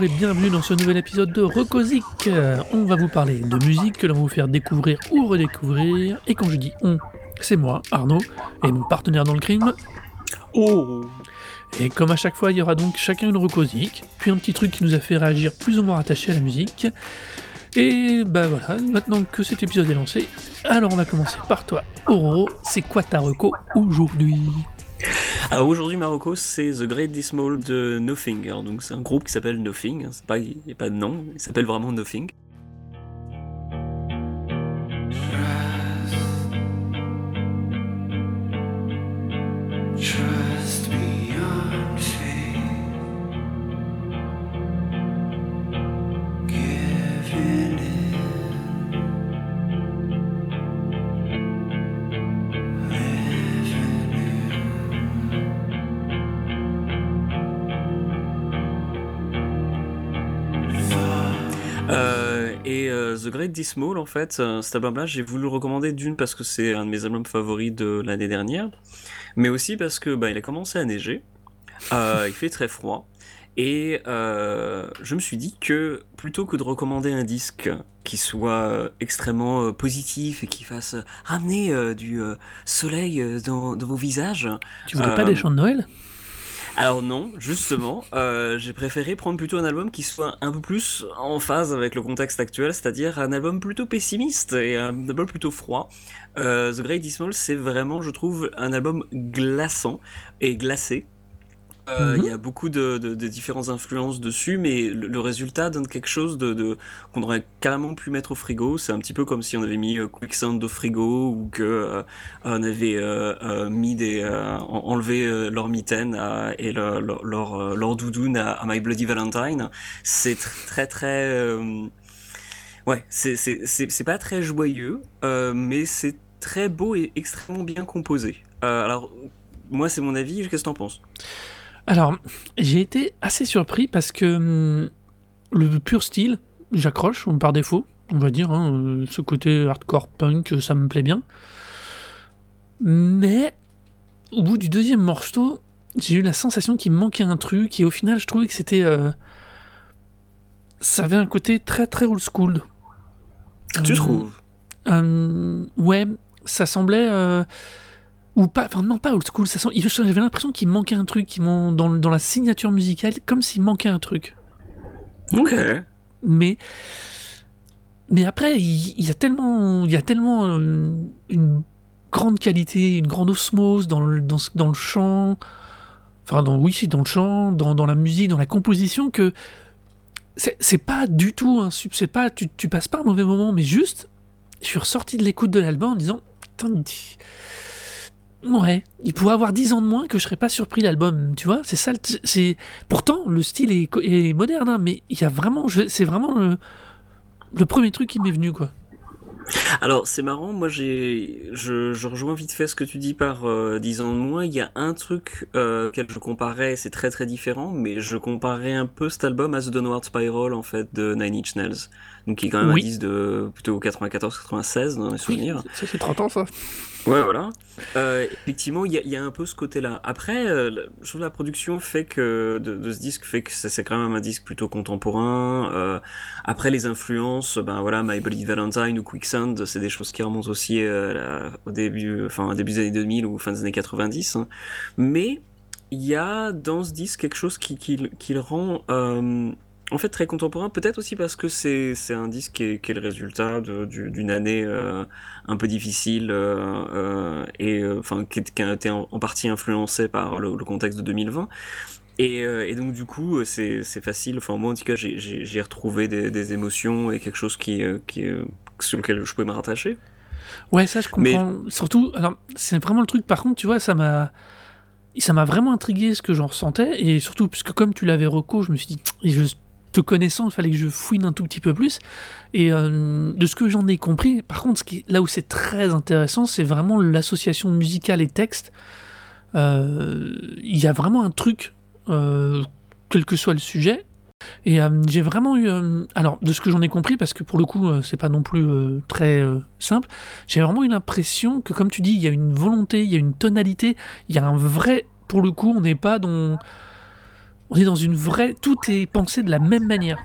Bonjour et bienvenue dans ce nouvel épisode de Recosic. On va vous parler de musique que l'on va vous faire découvrir ou redécouvrir. Et quand je dis on, c'est moi, Arnaud, et mon partenaire dans le crime. Oh Et comme à chaque fois, il y aura donc chacun une Recosic, puis un petit truc qui nous a fait réagir plus ou moins attaché à la musique. Et bah voilà, maintenant que cet épisode est lancé, alors on va commencer par toi. Oro, c'est quoi ta reco aujourd'hui? Alors aujourd'hui Marocco c'est The Great Dismal de Nothing. Donc c'est un groupe qui s'appelle Nothing, il n'y a pas de nom, il s'appelle vraiment Nothing. Dismal en fait, euh, cet album là j'ai voulu le recommander d'une parce que c'est un de mes albums favoris de l'année dernière, mais aussi parce que bah, il a commencé à neiger, euh, il fait très froid. Et euh, je me suis dit que plutôt que de recommander un disque qui soit extrêmement positif et qui fasse ramener du soleil dans, dans vos visages, Tu voudrais pas des chants de Noël? Alors non, justement, euh, j'ai préféré prendre plutôt un album qui soit un peu plus en phase avec le contexte actuel, c'est-à-dire un album plutôt pessimiste et un album plutôt froid. Euh, The Great Dismal, c'est vraiment, je trouve, un album glaçant et glacé. Euh, Il Mhm. y a beaucoup de, de- de différentes influences dessus, mais le, le résultat donne quelque chose de, de- qu'on aurait carrément pu mettre au frigo. C'est un petit peu comme si on avait mis euh, Quicksand au frigo ou que euh, on avait mis des en- enlevé leur mitaine à- et le- leur leur, leur doudoune à, à My Bloody Valentine. C'est tr- très très ouais, c'est pas très joyeux, mais c'est très beau et extrêmement bien composé. Alors moi c'est mon avis. Qu'est-ce que t'en penses? Alors, j'ai été assez surpris parce que hum, le pur style, j'accroche par défaut, on va dire, hein, euh, ce côté hardcore punk, euh, ça me plaît bien. Mais au bout du deuxième morceau, j'ai eu la sensation qu'il me manquait un truc et au final, je trouvais que c'était. euh, ça avait un côté très très old school. Tu Euh, trouves? euh, ouais, ça semblait. Ou pas, enfin non pas old school, ça sent, j'avais l'impression qu'il manquait un truc qui dans, dans la signature musicale, comme s'il manquait un truc. Ok. Mais, mais après, il, il y a tellement, il y a tellement euh, une grande qualité, une grande osmose dans le, dans, dans le chant, enfin dans, oui, si, dans le chant, dans, dans la musique, dans la composition, que c'est c'est pas du tout un sub, c'est pas, tu, tu passes pas un mauvais moment, mais juste, je suis ressorti de l'écoute de l'album en disant, putain, ouais, il pourrait avoir 10 ans de moins que je serais pas surpris l'album, tu vois, c'est ça, c'est, pourtant, le style est, moderne, hein, mais il y a vraiment, c'est vraiment le, le premier truc qui m'est venu, quoi. Alors, c'est marrant, moi j'ai, je, je rejoins vite fait ce que tu dis par euh, 10 ans de moins. Il y a un truc euh, auquel je comparais, c'est très très différent, mais je comparais un peu cet album à The Downward Spiral en fait de Nine Inch Nails. Donc qui est quand même Oui. un disque de plutôt 94-96 dans mes souvenirs. Ça fait 30 ans, ça. Ouais, voilà. Euh, effectivement, il y a, un peu ce côté-là. Après, euh, je trouve la production fait que de, ce disque fait que c'est quand même un disque plutôt contemporain. Euh, après, les influences, ben voilà, My Bloody Valentine ou Quicksand, c'est des choses qui remontent aussi euh, au début, enfin, début des années 2000 ou fin des années 90. hein. Mais il y a dans ce disque quelque chose qui, qui, le- rend en fait très contemporain, peut-être aussi parce que c'est c'est un disque qui est, qui est le résultat de- du- d'une année euh, un peu difficile euh, euh, et enfin qui, qui a été en, en partie influencé par le, le contexte de 2020. Et, et donc du coup c'est c'est facile. Enfin moi en tout cas j'ai- j'ai j'ai retrouvé des, des émotions et quelque chose qui qui sur lequel je pouvais me rattacher. Ouais, ça, je comprends. Surtout, alors, c'est vraiment le truc, par contre, tu vois, ça m'a. Ça m'a vraiment intrigué ce que j'en ressentais, et surtout, puisque comme tu l'avais reco, je me suis dit, je te connaissant, il fallait que je fouine un tout petit peu plus. Et euh, de ce que j'en ai compris, par contre, ce qui, là où c'est très intéressant, c'est vraiment l'association musicale et texte. Euh, Il y a vraiment un truc, euh, quel que soit le sujet. Et euh, j'ai vraiment eu. euh, alors, de ce que j'en ai compris, parce que pour le coup, euh, c'est pas non plus euh, très euh, simple, j'ai vraiment eu l'impression que, comme tu dis, il y a une volonté, il y a une tonalité, il y a un vrai. Pour le coup, on n'est pas dans. On est dans une vraie, tout est pensé de la même manière.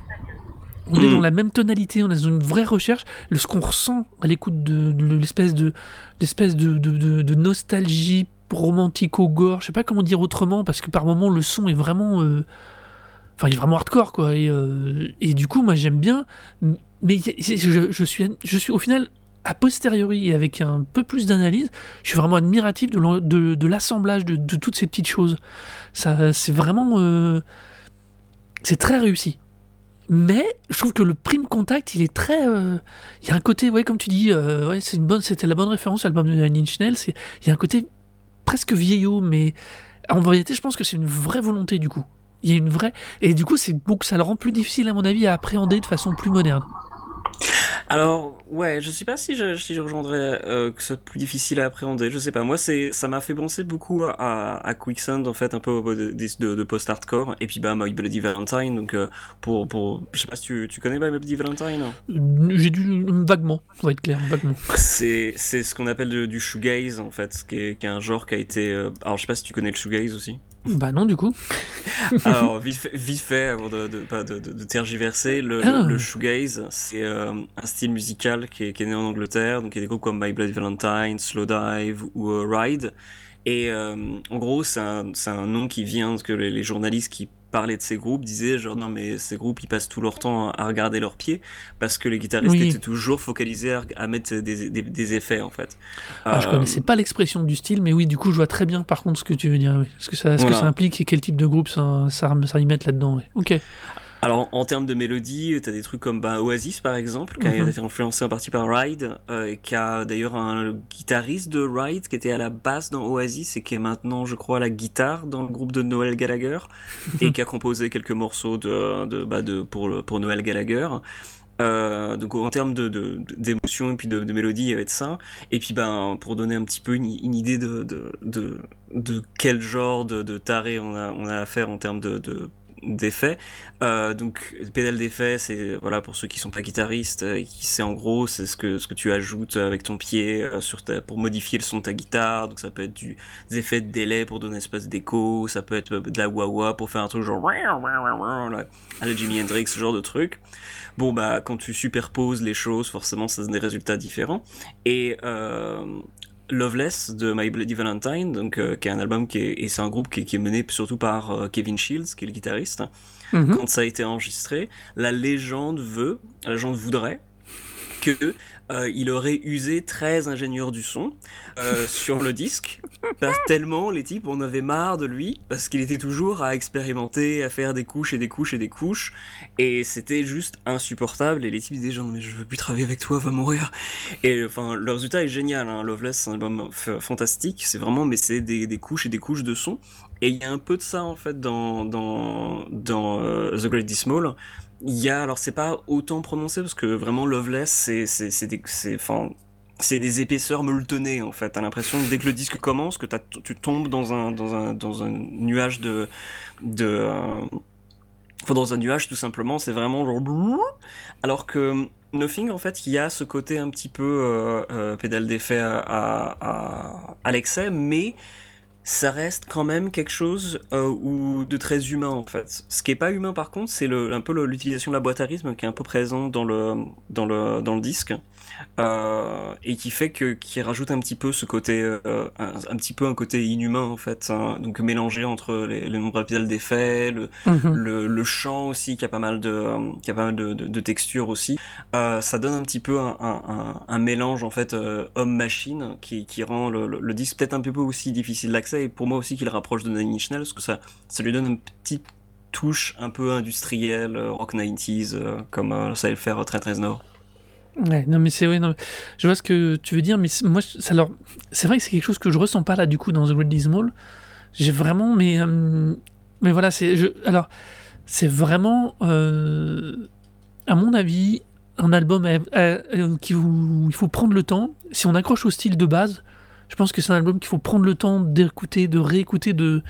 On est Mm. dans la même tonalité, on est dans une vraie recherche. Le, ce qu'on ressent à l'écoute de, de l'espèce de, l'espèce de, de, de- de nostalgie romantico-gore, je sais pas comment dire autrement, parce que par moments le son est vraiment, euh, enfin il est vraiment hardcore quoi. Et, euh, et du coup moi j'aime bien, mais je, je suis, je suis au final a posteriori et avec un peu plus d'analyse, je suis vraiment admiratif de, l'assemblage de, toutes ces petites choses. Ça, c'est vraiment, euh, c'est très réussi. Mais je trouve que le prime contact, il est très, euh, il y a un côté, ouais, comme tu dis, euh, ouais, c'est une bonne, c'était la bonne référence à l'album de Nine Inch Nails. Il y a un côté presque vieillot, mais en vérité, je pense que c'est une vraie volonté du coup. Il y a une vraie, et du coup, c'est ça le rend plus difficile à mon avis à appréhender de façon plus moderne. Alors, ouais, je sais pas si je, si je rejoindrais euh, que ce soit plus difficile à appréhender, je sais pas. Moi, c'est, ça m'a fait penser beaucoup à, à Quicksand, en fait, un peu de, de, de post-hardcore, et puis bah, My Bloody Valentine, donc euh, pour, pour, je sais pas si tu, tu connais My Bloody Valentine hein? J'ai dû vaguement, va être clair, vaguement. C'est, c'est ce qu'on appelle de- du shoegaze, en fait, qui est, qui est un genre qui a été... euh, Alors, je sais pas si tu connais le shoegaze aussi Bah non, du coup. Alors, vite vite fait avant de, de, de, tergiverser, le, Ah. le, le shoegaze, c'est euh, un style musical qui est, qui est né en Angleterre. Donc, il y a des groupes comme My Bloody Valentine, Slowdive ou euh, Ride. Et euh, en gros, c'est un, un nom qui vient que les, les journalistes qui parlaient de ces groupes disaient genre non mais ces groupes ils passent tout leur temps à regarder leurs pieds parce que les guitaristes Oui. étaient toujours focalisés à, à mettre des, des, des effets en fait. Alors, je Euh, connaissais pas l'expression du style, mais oui, du coup, je vois très bien par contre ce que tu veux dire. oui. Ce que ça, ce que ça implique et quel type de groupe ça, ça, ça y met là-dedans. oui. Ok. Alors, en termes de mélodie, t'as des trucs comme bah, Oasis, par exemple, qui a Mhm. été influencé en partie par Ride, euh, et qui a d'ailleurs un guitariste de Ride qui était à la basse dans Oasis et qui est maintenant, je crois, à la guitare dans le groupe de Noël Gallagher, et qui a composé quelques morceaux de, de, bah, de, pour, le- pour Noël Gallagher. Euh, donc en termes de, d'émotion et puis de, de mélodie, il y avait de ça. Et puis ben pour donner un petit peu une, une idée de, de, de, de quel genre de, taré on a, on a affaire en termes de d'effets. Euh, donc pédale d'effet, c'est voilà pour ceux qui sont pas guitaristes, euh, c'est en gros c'est ce que ce que tu ajoutes avec ton pied euh, sur ta, pour modifier le son de ta guitare. Donc ça peut être du, des effets de délai pour donner un espèce d'écho, ça peut être euh, de la wah-wah pour faire un truc genre à la Jimi Hendrix, ce genre de truc. Bon bah quand tu superposes les choses, forcément ça donne des résultats différents. Et euh, Loveless de My Bloody Valentine, donc euh, qui est un album qui est, et c'est un groupe qui, est- qui est mené surtout par euh, Kevin Shields, qui est le guitariste. Mhm. Quand ça a été enregistré, la légende veut, la légende voudrait que euh, il aurait usé 13 ingénieurs du son euh, sur le disque, parce tellement les types en avaient marre de lui, parce qu'il était toujours à expérimenter, à faire des couches et des couches et des couches, et c'était juste insupportable, et les types disaient genre mais je veux plus travailler avec toi, va mourir. Et enfin le résultat est génial, hein. Loveless c'est un album fantastique, c'est vraiment, mais c'est des, des couches et des couches de son, et il y a un peu de ça en fait dans, dans, dans euh, The Great Dismal, il y a, alors c'est pas autant prononcé parce que vraiment Loveless, c'est, c'est, c'est des, c'est, enfin, c'est des épaisseurs molletonnées en fait. T'as l'impression dès que le disque commence, que tu tombes dans un, dans un, dans un nuage de, de, euh, dans un nuage tout simplement. C'est vraiment genre, alors que Nothing en fait, il y a ce côté un petit peu euh, euh, pédale d'effet à, à l'excès, mais ça reste quand même quelque chose euh, ou de très humain en fait. Ce qui est pas humain par contre, c'est un peu l'utilisation de la boîte à rythme qui est un peu présente dans le dans le dans le disque euh, et qui fait que qui rajoute un petit peu ce côté euh, un, un petit peu un côté inhumain en fait. hein. donc mélangé entre les, les nombreux épisodes d'effets, le, Mhm. le, le chant aussi qui a pas mal de qui a pas mal de, de, de textures aussi euh, ça donne un petit peu un, un, mélange en fait euh, homme-machine qui, qui rend le, le, le disque peut-être un peu aussi difficile d'accès et pour moi aussi qui le rapproche de Nine Inch Nails parce que ça ça lui donne une petite touche un peu industrielle euh, rock 90s euh, comme euh, ça le faire très très nord Ouais, non mais c'est je vois ce que tu veux dire, mais moi ça c'est vrai que c'est quelque chose que je ressens pas là du coup dans The Great Dismal. J'ai vraiment, mais mais voilà, c'est alors c'est vraiment, à mon avis, un album à- qui il faut prendre le temps. Si on accroche au style de base, je pense que c'est un album qu'il faut prendre le temps d'écouter, de réécouter, de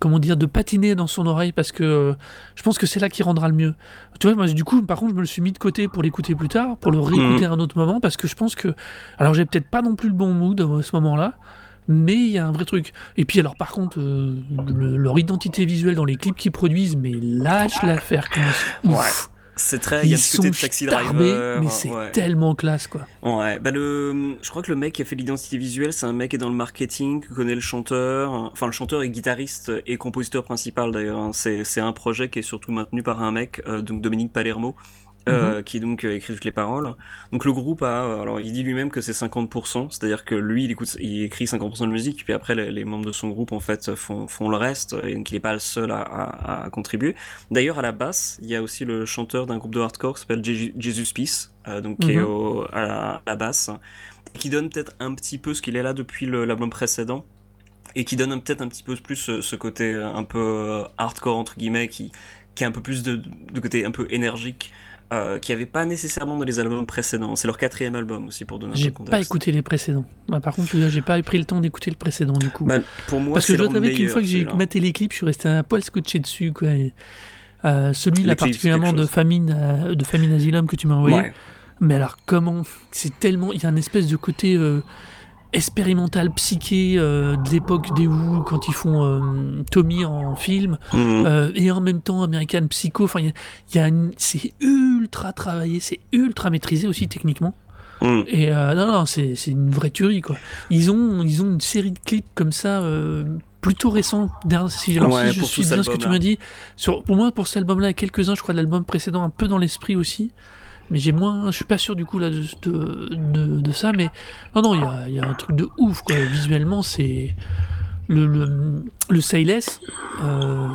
comment dire, de patiner dans son oreille parce que euh, je pense que c'est là qui rendra le mieux. Tu vois, moi, du coup, par contre, je me le suis mis de côté pour l'écouter plus tard, pour le réécouter à un autre moment, parce que je pense que. Alors, j'ai peut-être pas non plus le bon mood à ce moment-là, mais il y a un vrai truc. Et puis alors par contre, euh, le- leur identité visuelle dans les clips qu'ils produisent, mais lâche l'affaire. ouf. C'est très. Il y a Ils ce côté sont de taxi starbés, driver. mais c'est ouais. tellement classe quoi. Ouais, bah le, je crois que le mec qui a fait l'identité visuelle, c'est un mec qui est dans le marketing, qui connaît le chanteur. Enfin, le chanteur est guitariste et compositeur principal d'ailleurs. hein. C'est, c'est un projet qui est surtout maintenu par un mec, euh, donc Dominique Palermo, euh, qui donc euh, écrit toutes les paroles. Donc le groupe a, euh, alors il dit lui-même que c'est 50%, c'est-à-dire que lui, il écoute, il écrit 50% de musique, puis après les, les membres de son groupe en fait font, font le reste, et donc il est pas le seul à, à, à contribuer. D'ailleurs, à la basse, il y a aussi le chanteur d'un groupe de hardcore qui s'appelle Je- Jesus Peace, euh, donc qui est Mhm. au- à, la, à la basse, qui donne peut-être un petit peu ce qu'il est là depuis l'album précédent, et qui donne peut-être un petit peu plus ce, ce côté euh, un peu euh, hardcore entre guillemets, qui, qui a un peu plus de, de côté un peu énergique. Euh, qui avait pas nécessairement dans les albums précédents. C'est leur quatrième album aussi pour donner un peu J'ai de pas contexte. écouté les précédents. Bah, par contre, j'ai pas pris le temps d'écouter le précédent du coup. Bah, pour moi, Parce que je dois t'avouer qu'une fois que j'ai maté les clips, je suis resté un poil scotché dessus. Quoi. Euh, celui-là, particulièrement de famine, euh, de famine Asylum que tu m'as envoyé. Ouais. Mais alors, comment C'est tellement. Il y a un espèce de côté euh, expérimental, psyché euh, de l'époque des Who, quand ils font euh, Tommy en film, Mhm. euh, et en même temps American Psycho. Enfin, il y a- c'est ultra travaillé, c'est ultra maîtrisé aussi techniquement. Mhm. Et non, non, c'est c'est une vraie tuerie, quoi. Ils ont, ils ont une série de clips comme ça, plutôt récents. Si, alors, Ouais, si je suis bien ce que tu m'as dit, sur, pour moi, pour cet album-là, et quelques-uns, je crois, de l'album précédent, un peu dans l'esprit aussi. Mais j'ai moins, je suis pas sûr du coup là de, de, de- de ça, mais non, non, il y a, il y a un truc de ouf, quoi. Visuellement, c'est le, le, le Sayless. euh,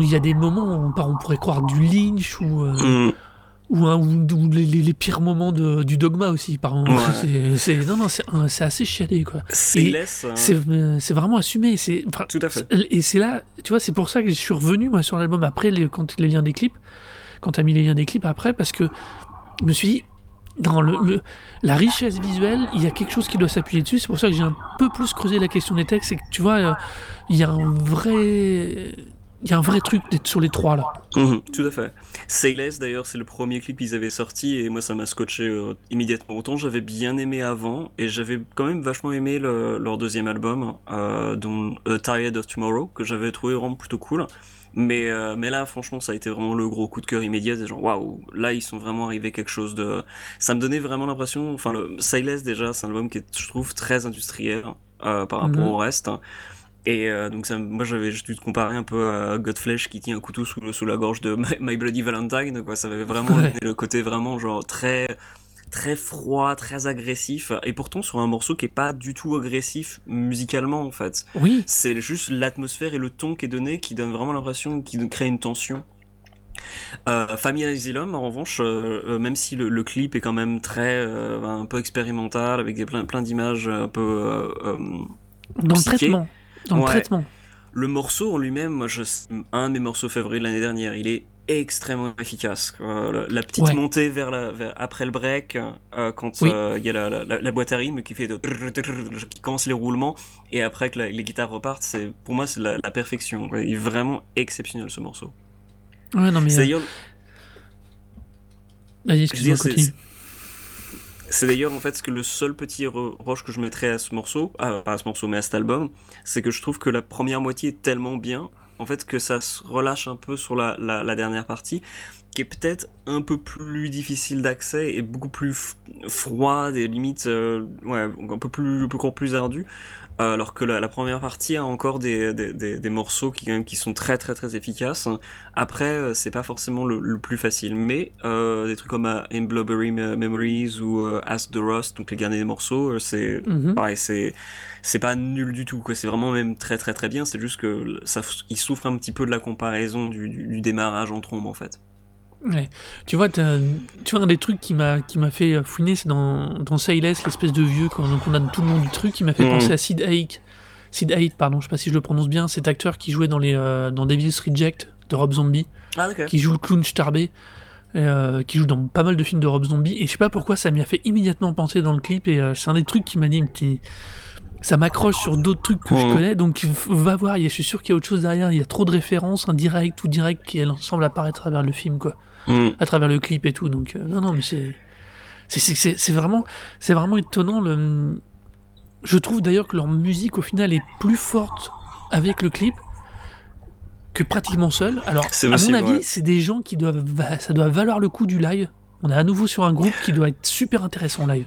il y a des moments où on, on pourrait croire du Lynch ou. euh, Mhm. ou, un- ou- ou les, les- les pires moments de- du dogma aussi par. Ouais. C'est- non non c'est assez chialé quoi C'est hein. c'est c'est vraiment assumé c'est enfin, Tout à fait. et c'est là tu vois c'est pour ça que je suis revenu moi sur l'album après les, quand les liens des clips quand t'as mis les liens des clips après parce que je me suis dit dans le- la richesse visuelle il y a quelque chose qui doit s'appuyer dessus. C'est pour ça que j'ai un peu plus creusé la question des textes c'est que tu vois euh, il y a un vrai il y a un vrai truc d'être sur les trois là Mhm, tout à fait. Sayless d'ailleurs, c'est le premier clip qu'ils avaient sorti et moi ça m'a scotché euh, immédiatement. Autant j'avais bien aimé avant et j'avais quand même vachement aimé le- leur deuxième album, euh, dont euh, Tired of Tomorrow, que j'avais trouvé vraiment plutôt cool. Mais, euh, mais là, franchement, ça a été vraiment le gros coup de cœur immédiat. C'est genre, waouh, là, ils sont vraiment arrivés quelque chose de. Ça me donnait vraiment l'impression. Enfin, le déjà, c'est un album qui est, je trouve, très industriel euh, par rapport Mhm. au reste. Et euh, donc ça, moi j'avais juste dû te comparer un peu à Godflesh qui tient un couteau sous, la gorge de My, My Bloody Valentine quoi. Ça avait vraiment Ouais. le côté vraiment genre très très froid, très agressif. Et pourtant sur un morceau qui est pas du tout agressif musicalement en fait. oui C'est juste l'atmosphère et le ton qui est donné qui donne vraiment l'impression qui crée une tension. Euh, Family Asylum, en revanche, euh, euh, même si le, le clip est quand même très un peu expérimental avec des plein, plein d'images un peu dans le traitement dans le traitement Le morceau en lui-même, moi, je, un de mes morceaux favoris de l'année dernière, il est extrêmement efficace. La, petite Ouais. montée vers la, vers- après le break, euh, quand Oui. euh, il y a la, la- la boîte à rythme qui fait de, qui commence les roulements, et après que les guitares repartent, c'est pour moi c'est la, perfection. Il est vraiment exceptionnel ce morceau. Ouais, non, mais. Euh, d'ailleurs Vas-y, excuse-moi. C'est d'ailleurs en fait ce que le seul petit reproche que je mettrais à ce morceau, ah, pas à ce morceau mais à cet album, c'est que je trouve que la première moitié est tellement bien, en fait que ça se relâche un peu sur la, dernière partie, qui est peut-être un peu plus difficile d'accès et beaucoup plus froide et limite euh, ouais, un peu plus, encore plus ardu. Alors que la, la première partie a encore des, des, des, des morceaux qui, quand même, qui sont très très très efficaces. Après, euh, c'est pas forcément le, le plus facile, mais euh, des trucs comme euh, In Blubbery Me- Memories ou euh, Ask the Rust, donc les derniers morceaux, euh, c'est Mhm. pareil, c'est c'est pas nul du tout, quoi. C'est vraiment même très très très bien. C'est juste que ça, il souffre un petit peu de la comparaison du, du, du démarrage en trombe en fait. Ouais. Tu vois, t'as- tu vois, un des trucs qui m'a qui m'a fait fouiner, c'est dans, dans Sayless, l'espèce de vieux, quand donc on a tout le nom du truc, qui m'a fait Mhm. penser à Sid Haig. Sid Haig, pardon, je sais pas si je le prononce bien, cet acteur qui jouait dans, les, euh, dans Devil's Reject de Rob Zombie, Ah qui joue le clown Starbé, euh, qui joue dans pas mal de films de Rob Zombie, et je sais pas pourquoi ça m'y a fait immédiatement penser dans le clip, et euh, c'est un des trucs qui m'a dit, petit... ça m'accroche sur d'autres trucs que je Mhm. connais, donc f- va voir, il y a- je suis sûr qu'il y a autre chose derrière, il y a trop de références, un direct ou direct qui semble apparaître à travers le film, quoi Mm. à travers le clip et tout. Donc euh, non, non, mais c'est c'est- vraiment c'est vraiment étonnant le Je trouve d'ailleurs que leur musique au final est plus forte avec le clip que pratiquement seul. Alors, à possible, mon avis, ouais. c'est des gens qui doivent, ça doit valoir le coup du live. On est à nouveau sur un groupe qui doit être super intéressant live.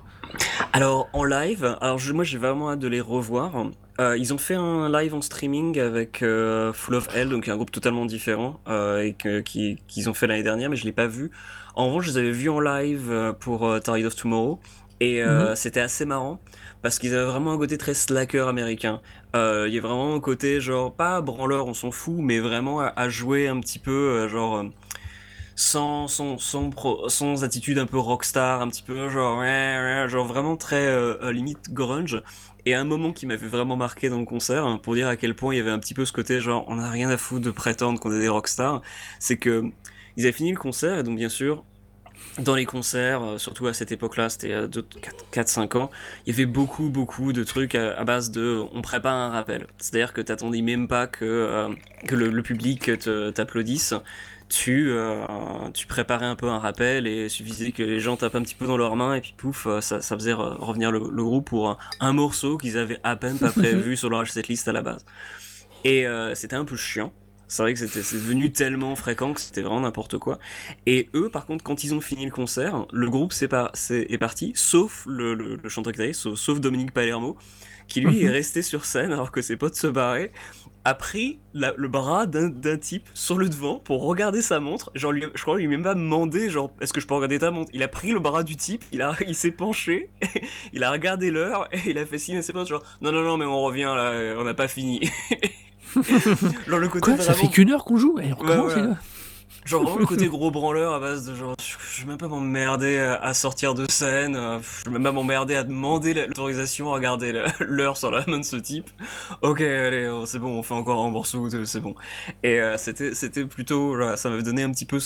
Alors en live, alors je- moi j'ai vraiment hâte de les revoir. Euh, ils ont fait un live en streaming avec euh, Full of Hell, donc un groupe totalement différent euh, et qu'ils ont fait l'année dernière, mais je l'ai pas vu. En revanche, je les avais vus en live euh, pour Tide of Tomorrow et euh, c'était assez marrant parce qu'ils avaient vraiment un côté très slacker américain. Il y a vraiment un côté genre pas branleur, on s'en fout, mais vraiment à, à jouer un petit peu genre. Euh, sans, sans, sans, pro- sans attitude un peu rockstar, un petit peu genre, genre vraiment très euh, euh, limite grunge. Et un moment qui m'avait vraiment marqué dans le concert, hein, pour dire à quel point il y avait un petit peu ce côté genre, on n'a rien à foutre de prétendre qu'on est des rockstars, c'est que ils avaient fini le concert et donc bien sûr, dans les concerts, euh, surtout à cette époque-là, c'était euh, 4-5 ans, il y avait beaucoup, beaucoup de trucs à, base de on prépare un rappel. C'est-à-dire que t'attendais même pas que, euh, que le, public t'applaudisse. Tu, euh, tu préparais un peu un rappel et il suffisait que les gens tapent un petit peu dans leurs mains et puis pouf, euh, ça, ça faisait re- revenir le, le groupe pour un, un morceau qu'ils avaient à peine pas prévu sur leur setlist à la base. Et euh, c'était un peu chiant. C'est vrai que c'était c'est devenu tellement fréquent que c'était vraiment n'importe quoi. Et eux, par contre, quand ils ont fini le concert, le groupe c'est- est parti, sauf le, le, le chanteur guitariste, sauf, sauf Dominique Palermo, qui lui Mhm. est resté sur scène alors que ses potes se barraient, a pris la- le bras d'un type sur le devant pour regarder sa montre. Genre, lui- je crois qu'il lui a même pas demandé, genre, est-ce que je peux regarder ta montre? Il a pris le bras du type, il, a, il s'est penché, il a regardé l'heure et il a fait signe à ses potes, genre, non, non, non, mais on revient là, on n'a pas fini. genre, le côté Quoi Ça fait qu'une heure qu'on joue? Et on recommence, ouais. Genre vraiment le côté gros branleur à base de genre je vais même pas m'emmerder à, sortir de scène, euh, je vais même pas m'emmerder à demander la- l'autorisation à regarder l'heure sur la main de ce type. Ok allez oh, c'est bon on fait encore un morceau de- c'est bon. Et euh, c'était c'était plutôt ça m'avait donné un petit peu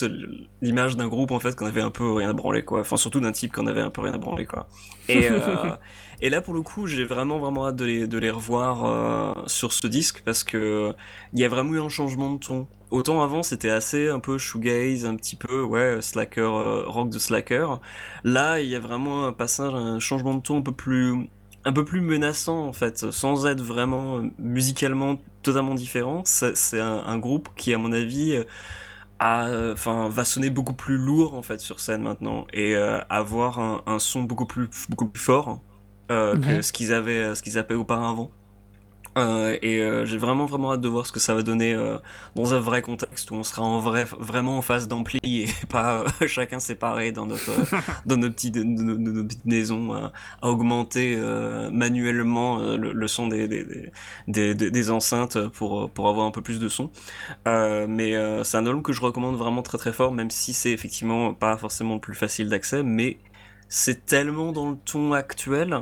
l'image d'un groupe en fait qu'on avait un peu rien à branler quoi. Enfin surtout d'un type qu'on avait un peu rien à branler quoi. Et euh, et là pour le coup j'ai vraiment vraiment hâte de les revoir euh, sur ce disque parce que il y a vraiment eu un changement de ton. Autant avant c'était assez un peu shoegaze, un petit peu ouais slacker, euh, rock de slacker. Là il y a vraiment un passage, un changement de ton un peu plus, un peu plus menaçant en fait, sans être vraiment euh, musicalement totalement différent. C'est un, groupe qui à mon avis va sonner beaucoup plus lourd en fait sur scène maintenant et avoir un, un son beaucoup plus beaucoup plus fort euh, que Ouais. ce qu'ils avaient ce qu'ils avaient auparavant. Euh, et euh, j'ai vraiment vraiment hâte de voir ce que ça va donner euh, dans un vrai contexte où on sera en vrai vraiment en face d'ampli et pas euh, chacun séparé dans notre euh, dans notre petite de, de- de nos petites maisons à, à augmenter euh, manuellement euh, le, le son des des, des, des, des- enceintes pour pour avoir un peu plus de son. Euh, mais euh, c'est un album que je recommande vraiment très très fort même si c'est effectivement pas forcément le plus facile d'accès mais c'est tellement dans le ton actuel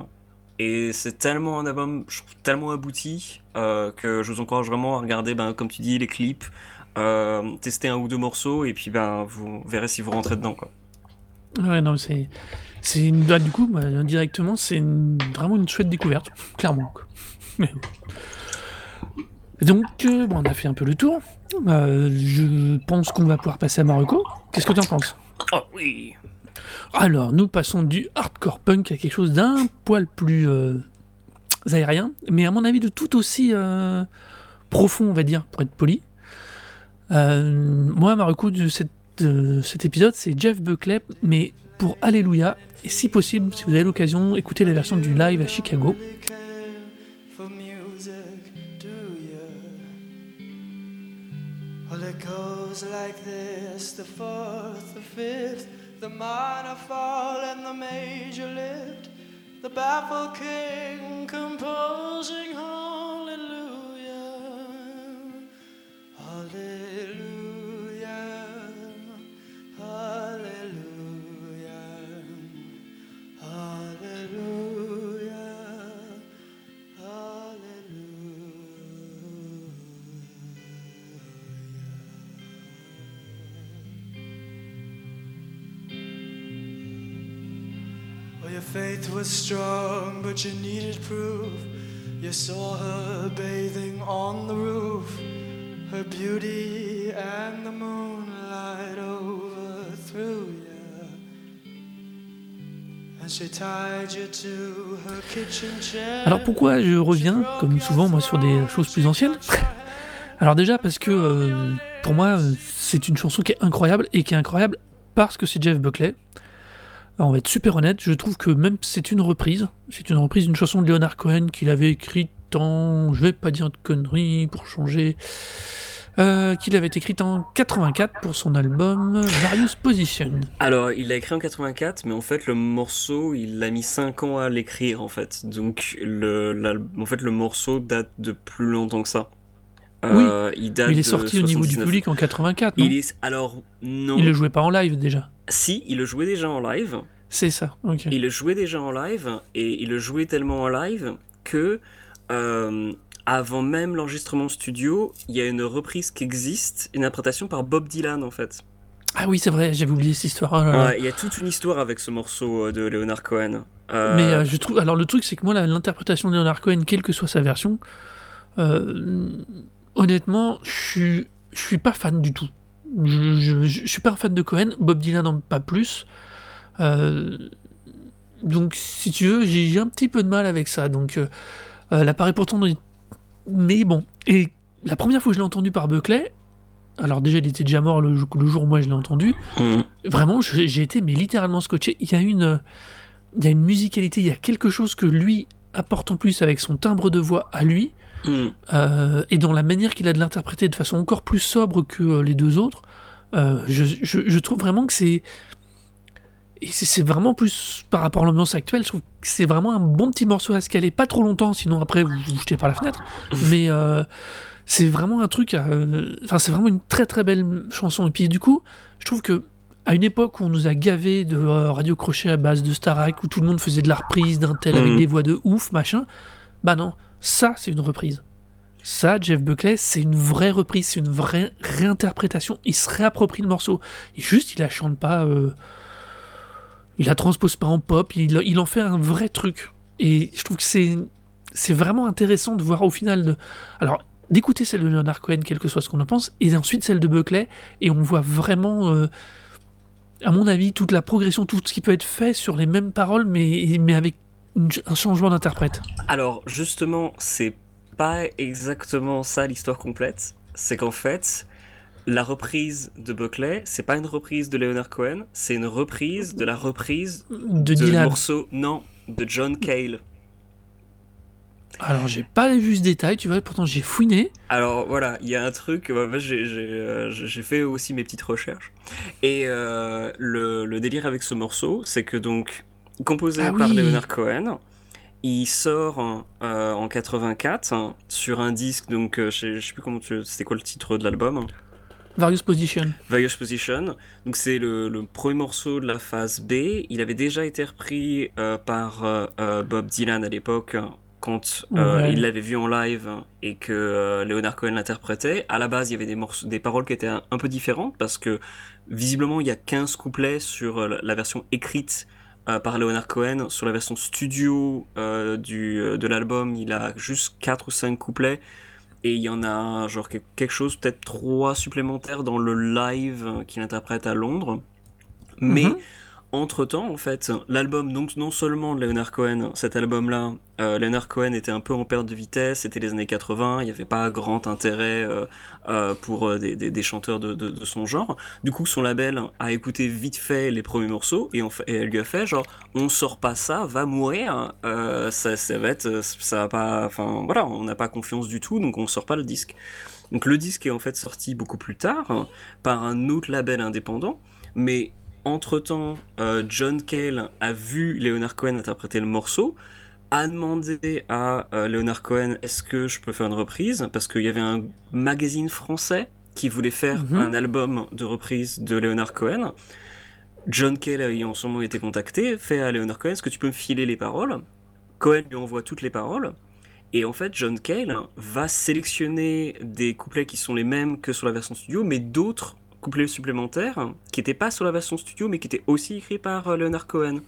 et c'est tellement un album je trouve, tellement abouti euh, que je vous encourage vraiment à regarder, ben, comme tu dis, les clips, euh, tester un ou deux morceaux et puis ben, vous verrez si vous rentrez dedans. Quoi. Ouais, non, c'est. c'est une... bah, du coup, bah, indirectement, c'est une- vraiment une chouette découverte, clairement. quoi. Mais- Donc, euh, bon, on a fait un peu le tour. Euh, je pense qu'on va pouvoir passer à Marocco. Qu'est-ce que tu en penses? Oh oui Alors, nous passons du hardcore punk à quelque chose d'un poil plus euh, aérien, mais à mon avis de tout aussi euh, profond, on va dire, pour être poli. Euh, moi, de cette, de cet épisode, c'est Jeff Buckley, mais pour Alléluia, et si possible, si vous avez l'occasion, écoutez la version du live à Chicago. The minor fall and the major lift, the baffled king composing hallelujah, hallelujah. Faith was strong, but you needed proof. You saw her bathing on the roof, her beauty and the moonlight overthrew you. Alors pourquoi je reviens, comme souvent moi, sur des choses plus anciennes? Alors déjà parce que euh, pour moi c'est une chanson qui est incroyable et qui est incroyable parce que c'est Jeff Buckley. Alors, on va être super honnête, je trouve que même c'est une reprise, c'est une reprise d'une chanson de Leonard Cohen qu'il avait écrite en, je vais pas dire de conneries pour changer, euh, qu'il avait écrite en 84 pour son album Various Positions. Alors, il l'a écrit en 84, mais en fait, le morceau, il a mis 5 ans à l'écrire, en fait. Donc, le, en fait, le morceau date de plus longtemps que ça. Euh, il, date il est sorti au niveau du public en 84. Non il est... Alors, non. Il le jouait pas en live déjà Si, il le jouait déjà en live. C'est ça, ok. Il le jouait déjà en live, et il le jouait tellement en live que euh, avant même l'enregistrement studio, il y a une reprise qui existe, une interprétation par Bob Dylan en fait. Ah oui, c'est vrai, j'avais oublié cette histoire. Oh il y a toute une histoire avec ce morceau euh, de Leonard Cohen. Euh, Mais je trouve, alors le truc, c'est que moi, l'interprétation de Leonard Cohen, quelle que soit sa version, honnêtement, je suis, je suis pas fan du tout. Je, je, suis pas un fan de Cohen, Bob Dylan en pas plus. donc, si tu veux, j'ai un petit peu de mal avec ça. Donc, euh, l'appareil pourtant. Mais bon. Et la première fois que je l'ai entendu par Buckley, alors déjà il était déjà mort le, jour où moi je l'ai entendu, mhm. vraiment j'ai été mais littéralement scotché. Il y a une, il y a une musicalité, il y a quelque chose que lui apporte en plus avec son timbre de voix à lui, mhm. euh, et dans la manière qu'il a de l'interpréter de façon encore plus sobre que euh, les deux autres. je, je, trouve vraiment que c'est et c'est vraiment plus par rapport à l'ambiance actuelle, je trouve que c'est vraiment un bon petit morceau à scaler, pas trop longtemps, sinon après vous vous jetez par la fenêtre. Mais euh, c'est vraiment un truc, euh, enfin c'est vraiment une très très belle chanson. Et puis du coup, je trouve que à une époque où on nous a gavé de euh, radio crochet à base de Starac, où tout le monde faisait de la reprise d'un tel avec mhm. des voix de ouf, machin, bah non, ça c'est une reprise. Ça, Jeff Buckley, c'est une vraie reprise, c'est une vraie réinterprétation. Il se réapproprie le morceau. Et juste, il la chante pas il la transpose pas en pop, il, en fait un vrai truc. Et je trouve que c'est, c'est vraiment intéressant de voir au final. De, alors, d'écouter celle de Leonard Cohen, quel que soit ce qu'on en pense, et ensuite celle de Buckley, et on voit vraiment, euh, à mon avis, toute la progression, tout ce qui peut être fait sur les mêmes paroles, mais, mais avec un changement d'interprète. Alors, justement, c'est pas exactement ça l'histoire complète. C'est qu'en fait, la reprise de Buckley, c'est pas une reprise de Leonard Cohen, c'est une reprise de la reprise de, de morceau, non, de John Cale. Alors j'ai pas vu ce détail, tu vois, pourtant j'ai fouiné. Alors voilà, il y a un truc, bah, euh, j'ai fait aussi mes petites recherches. Et euh, le, délire avec ce morceau, c'est que donc, composé ah par Leonard Cohen, il sort euh, en 84 sur un disque, donc je sais, je sais plus comment tu... C'était quoi le titre de l'album Various Position. Various Position. Donc c'est le, premier morceau de la phase B. Il avait déjà été repris euh, par euh, euh, Bob Dylan à l'époque quand il l'avait vu en live et que Leonard Cohen l'interprétait. À la base, il y avait des, morceaux, des paroles qui étaient un, peu différentes parce que visiblement, il y a 15 couplets sur la version écrite par Leonard Cohen. Sur la version studio du, de l'album, il a juste 4 ou 5 couplets et il y en a genre quelque chose, peut-être trois supplémentaires dans le live qu'il interprète à Londres. Mais mhm. entre-temps, en fait, l'album, donc non seulement de Leonard Cohen, cet album-là, euh, Leonard Cohen était un peu en perte de vitesse, c'était les années 80, il n'y avait pas grand intérêt euh, euh, pour des, chanteurs de, son genre. Du coup, son label a écouté vite fait les premiers morceaux et, elle lui a fait genre, on sort pas ça, va mourir, ça, ça va être, ça va pas, enfin voilà, on n'a pas confiance du tout, donc on sort pas le disque. Donc le disque est en fait sorti beaucoup plus tard par un autre label indépendant, mais entre-temps, John Cale a vu Leonard Cohen interpréter le morceau, a demandé à euh, Leonard Cohen est-ce que je peux faire une reprise? Parce qu'il y avait un magazine français qui voulait faire mhm. un album de reprise de Leonard Cohen. John Cale ayant sûrement été contacté fait à Leonard Cohen est-ce que tu peux me filer les paroles? Cohen lui envoie toutes les paroles et en fait John Cale va sélectionner des couplets qui sont les mêmes que sur la version studio mais d'autres couplets supplémentaires qui n'étaient pas sur la version studio mais qui étaient aussi écrits par euh, Leonard Cohen.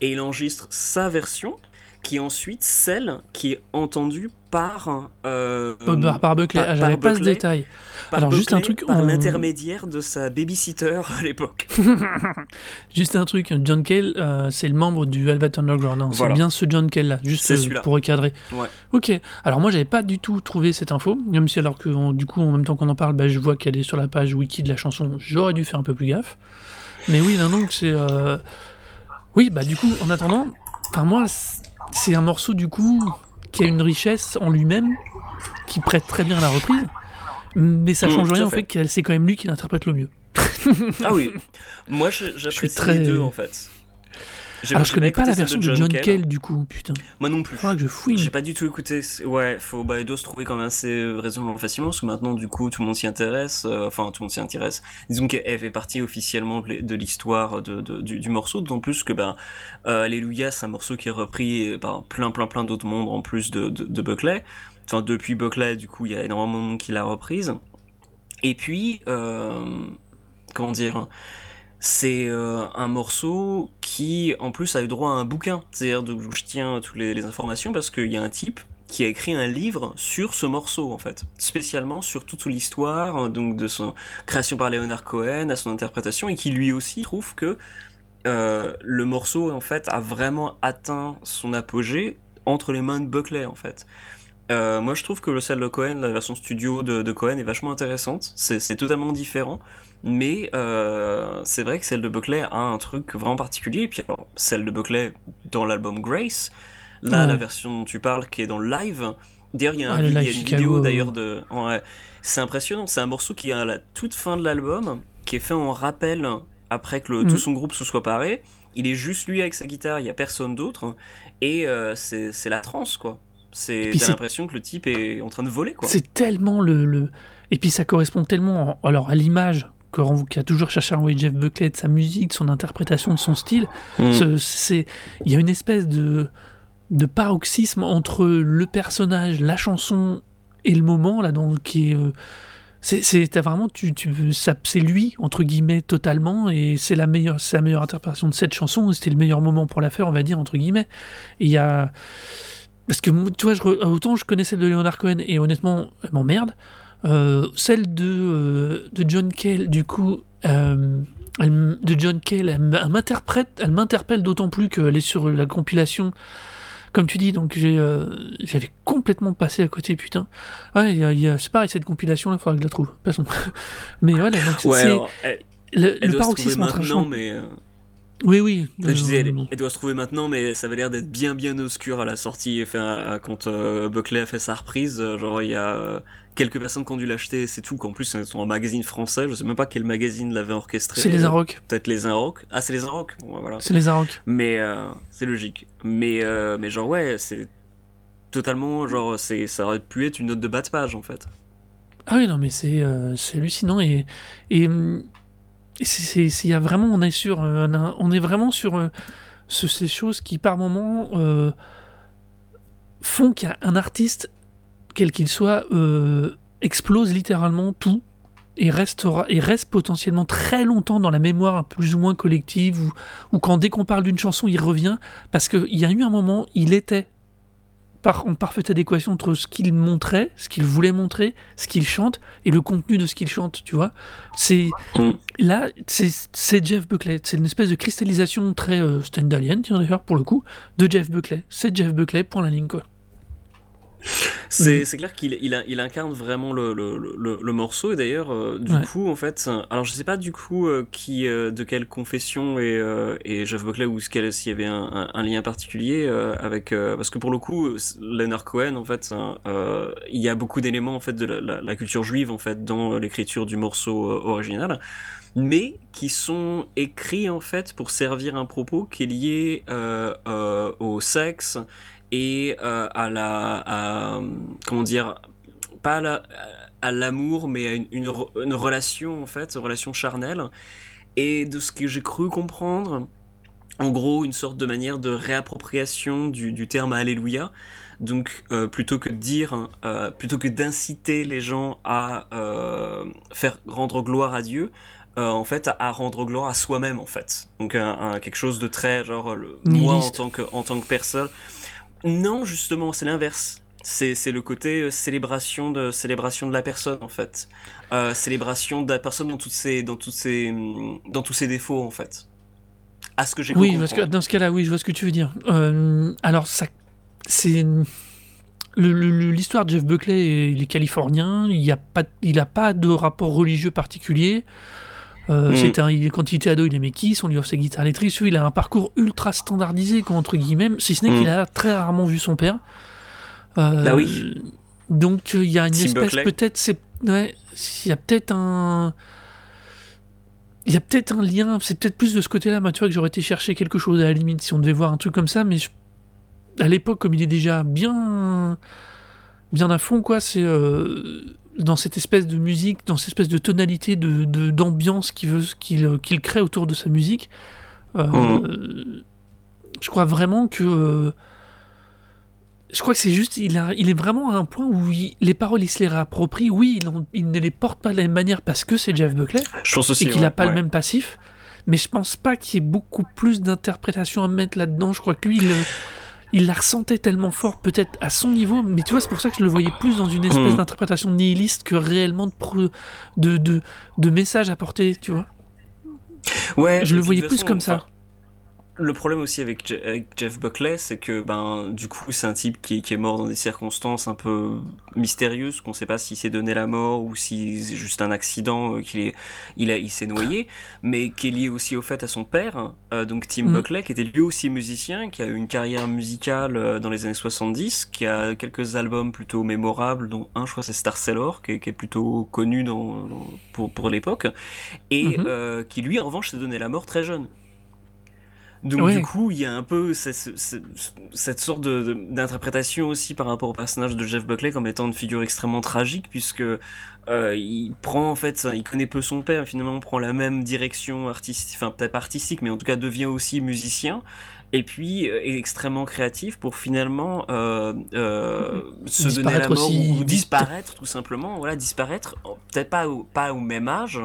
Et il enregistre sa version qui est ensuite celle qui est entendue par euh, par, par Buckley. Ah, J'avais pas ce détail. par Alors, juste un truc, par on- l'intermédiaire de sa babysitter à l'époque. Juste un truc, John Cale, euh, c'est le membre du Velvet Underground. hein. Voilà. C'est bien ce John Cale là, juste euh, pour recadrer. Ouais. Ok. Alors moi, j'avais pas du tout trouvé cette info, même si alors que on- du coup, en même temps qu'on en parle, bah, je vois qu'elle est sur la page wiki de la chanson. J'aurais dû faire un peu plus gaffe. Mais oui, non, donc c'est. euh, Oui, bah du coup, en attendant, enfin moi, c'est un morceau du coup qui a une richesse en lui-même, qui prête très bien à la reprise. Mais ça Mm, change rien au fait. fait que c'est quand même lui qui l'interprète le mieux. Ah oui, moi j'apprécie très- les deux en fait. Alors je connais pas la version de John Cale du coup, putain. Moi non plus. Faudra que je fouille. J'ai pas du tout écouté. Ouais, faut, doit se trouver quand même assez euh, raisonnablement facilement parce que maintenant, du coup, tout le monde s'y intéresse. euh, Enfin, tout le monde s'y intéresse. Disons qu'elle fait partie officiellement de l'hi- de l'histoire de, de- du, du morceau, d'autant plus que, ben, euh, Alléluia, c'est un morceau qui est repris par plein, plein, plein d'autres mondes en plus de, de, de Buckley. Enfin, depuis Buckley, du coup, il y a énormément de monde qui l'a reprise. Et puis, euh, comment dire c'est euh, un morceau qui, en plus, a eu droit à un bouquin. C'est-à-dire que je tiens toutes les, informations parce qu'il y a un type qui a écrit un livre sur ce morceau, en fait. Spécialement sur toute l'histoire, hein, donc de son création par Leonard Cohen, à son interprétation, et qui lui aussi trouve que euh, le morceau, en fait, a vraiment atteint son apogée entre les mains de Buckley, en fait. Euh, moi, je trouve que le celle de Cohen, la version studio de, Cohen, est vachement intéressante. C'est totalement différent. Mais euh, c'est vrai que celle de Buckley a un truc vraiment particulier. Et puis alors, celle de Buckley dans l'album Grace, là, Ouais. la version dont tu parles qui est dans le live. D'ailleurs, il y a, un Ouais, le vi- il y a live une Chicago, vidéo d'ailleurs de. Ouais, c'est impressionnant. C'est un morceau qui est à la toute fin de l'album, qui est fait en rappel après que le- Mhm. tout son groupe se soit paré. Il est juste lui avec sa guitare, il y a personne d'autre. Et euh, c'est la transe, quoi. C'est l'impression que le type est en train de voler, quoi. C'est tellement le, le- Et puis ça correspond tellement en- alors, à l'image ren- qu'a toujours cherché à envoyer Jeff Buckley de sa musique, de son interprétation, de son style. Mm. C'est... Il y a une espèce de... de paroxysme entre le personnage, la chanson et le moment, là, dans... qui est... euh, C'est, vraiment, tu, tu, c'est lui entre guillemets totalement, et c'est la meilleure, c'est la meilleure interprétation de cette chanson. C'était le meilleur moment pour la faire, on va dire entre guillemets. Et il y a, parce que tu vois, je, autant je connais celle de Leonard Cohen et honnêtement, elle m'emmerde. Euh, celle de, euh, de John Cale, du coup, euh, elle de John Cale, elle m'interprète, elle m'interpelle d'autant plus qu'elle est sur la compilation. Comme tu dis, donc j'ai, euh, j'avais complètement passé à côté, putain. Ouais, y a- y a- c'est pareil, cette compilation-là, il faudra que je la trouve. Passons. Mais voilà, donc Ouais, c'est alors, elle, le, elle le paroxysme maintenant, mais. euh, Oui, oui. Je disais, elle, doit se trouver maintenant, mais ça avait l'air d'être bien bien obscur à la sortie. Enfin, quand euh, Buckley a fait sa reprise, euh, genre il y a euh, quelques personnes qui ont dû l'acheter, c'est tout. Qu'en plus, c'est un magazine français. Je sais même pas quel magazine l'avait orchestré. C'est les Arocs. Peut-être les Inrocks. Ah, c'est les Inrocks. Bon, voilà. C'est les Arocs. Mais euh, c'est logique. Mais euh, mais genre ouais, c'est totalement genre c'est ça aurait pu être une note de bas de page en fait. Ah oui, non, mais c'est c'est hallucinant. Et et hum, il y a vraiment, on est sur, euh, on est vraiment sur euh, ce- ces choses qui, par moment, euh, font qu'un artiste, quel qu'il soit, explose littéralement tout et restera et reste potentiellement très longtemps dans la mémoire plus ou moins collective ou quand dès qu'on parle d'une chanson il revient. Parce qu'il y a eu un moment il était par, en parfaite adéquation entre ce qu'il montrait, ce qu'il voulait montrer, ce qu'il chante et le contenu de ce qu'il chante, tu vois. C'est Mm. là, c'est c'est Jeff Buckley. C'est une espèce de cristallisation très euh, Stendhalienne, tiens d'ailleurs pour le coup, de Jeff Buckley. C'est Jeff Buckley point la ligne quoi. C'est clair qu'il il, a- il incarne vraiment le, le, le, le morceau et d'ailleurs euh, du Ouais. coup en fait alors je sais pas du coup euh, qui euh, de quelle confession et, euh, et Jeff Buckley ou s'il y avait un, un, un lien particulier avec parce que pour le coup Leonard Cohen en fait euh, il y a beaucoup d'éléments en fait de la, la, la culture juive en fait dans l'écriture du morceau original mais qui sont écrits en fait pour servir un propos qui est lié euh, euh, au sexe et euh, à la à, comment dire pas à la- à l'amour mais à une, une, re- une relation en fait une relation charnelle. Et de ce que j'ai cru comprendre en gros une sorte de manière de réappropriation du, du terme alléluia. Donc euh, plutôt que de dire euh, plutôt que d'inciter les gens à faire rendre gloire à Dieu euh, en fait à, à rendre gloire à soi-même en fait. Donc un, un- quelque chose de très genre le- moi en tant que en tant que personne Non, justement, c'est l'inverse. C'est le côté euh, célébration de célébration de la personne en fait. Euh, célébration de la personne dans toutes ses dans toutes ses dans tous ses défauts en fait. À ce que j'ai Oui, parce que dans ce cas-là, oui, je vois ce que tu veux dire. Euh, alors, ça, c'est l'histoire de Jeff Buckley. Il est californien. Il n'y a pas, il a pas de rapport religieux particulier. Euh, Mm. un- il- quand il était ado, il aimait Kiss, on lui offre ses guitares électriques. Il a un parcours ultra standardisé, quoi, entre guillemets, si ce n'est Mm. qu'il a très rarement vu son père. Euh, Bah oui. Donc euh, il y a une Tim espèce, peut-être, c'est, ouais, il y a peut-être un, il y a peut-être un lien. C'est peut-être plus de ce côté-là, tu vois, que j'aurais été chercher quelque chose à la limite si on devait voir un truc comme ça, mais je- à l'époque, comme il est déjà bien, bien à fond, quoi, c'est euh, dans cette espèce de musique, dans cette espèce de tonalité, de, de- d'ambiance qu'il veut, qu'il, qu'il crée autour de sa musique. Euh, Mhm. Je crois vraiment que euh, je crois que c'est juste, il, a, il est vraiment à un point où il- les paroles, il se les réapproprie. Oui, il, en- il ne les porte pas de la même manière parce que c'est Jeff Buckley Je pense aussi. et qu'il ouais, n'a pas ouais. le même passif. Mais je pense pas qu'il y ait beaucoup plus d'interprétation à mettre là-dedans. Je crois que lui, il, il la ressentait tellement fort, peut-être à son niveau. Mais tu vois, c'est pour ça que je le voyais plus dans une espèce Mhm. d'interprétation nihiliste que réellement de, pro- de, de, de message à porter, tu vois. Ouais, Je le voyais plus comme ça. Le problème aussi avec, Je- avec Jeff Buckley, c'est que ben du coup c'est un type qui, qui est mort dans des circonstances un peu mystérieuses, qu'on sait pas s'il s'est donné la mort ou si c'est juste un accident euh, qu'il il a, il s'est noyé, mais qui est lié aussi au fait à son père, euh, donc Tim Mhm. Buckley, qui était lui aussi musicien, qui a eu une carrière musicale euh, dans les années 70, qui a quelques albums plutôt mémorables, dont un je crois c'est Star Sailor, qui est, qui est plutôt connu dans, dans- pour, pour l'époque, et Mhm. euh, qui lui en revanche s'est donné la mort très jeune. Donc Ouais. du coup, il y a un peu ce- ce- ce- cette sorte d'interprétation aussi par rapport au personnage de Jeff Buckley comme étant une figure extrêmement tragique puisque euh, il prend en fait, il connaît peu son père, finalement prend la même direction artistique, enfin peut-être artistique, mais en tout cas devient aussi musicien. Et puis euh, est extrêmement créatif pour finalement euh, euh, se donner la mort aussi ou, disparaître tout simplement. Voilà, disparaître, peut-être pas au, pas au même âge,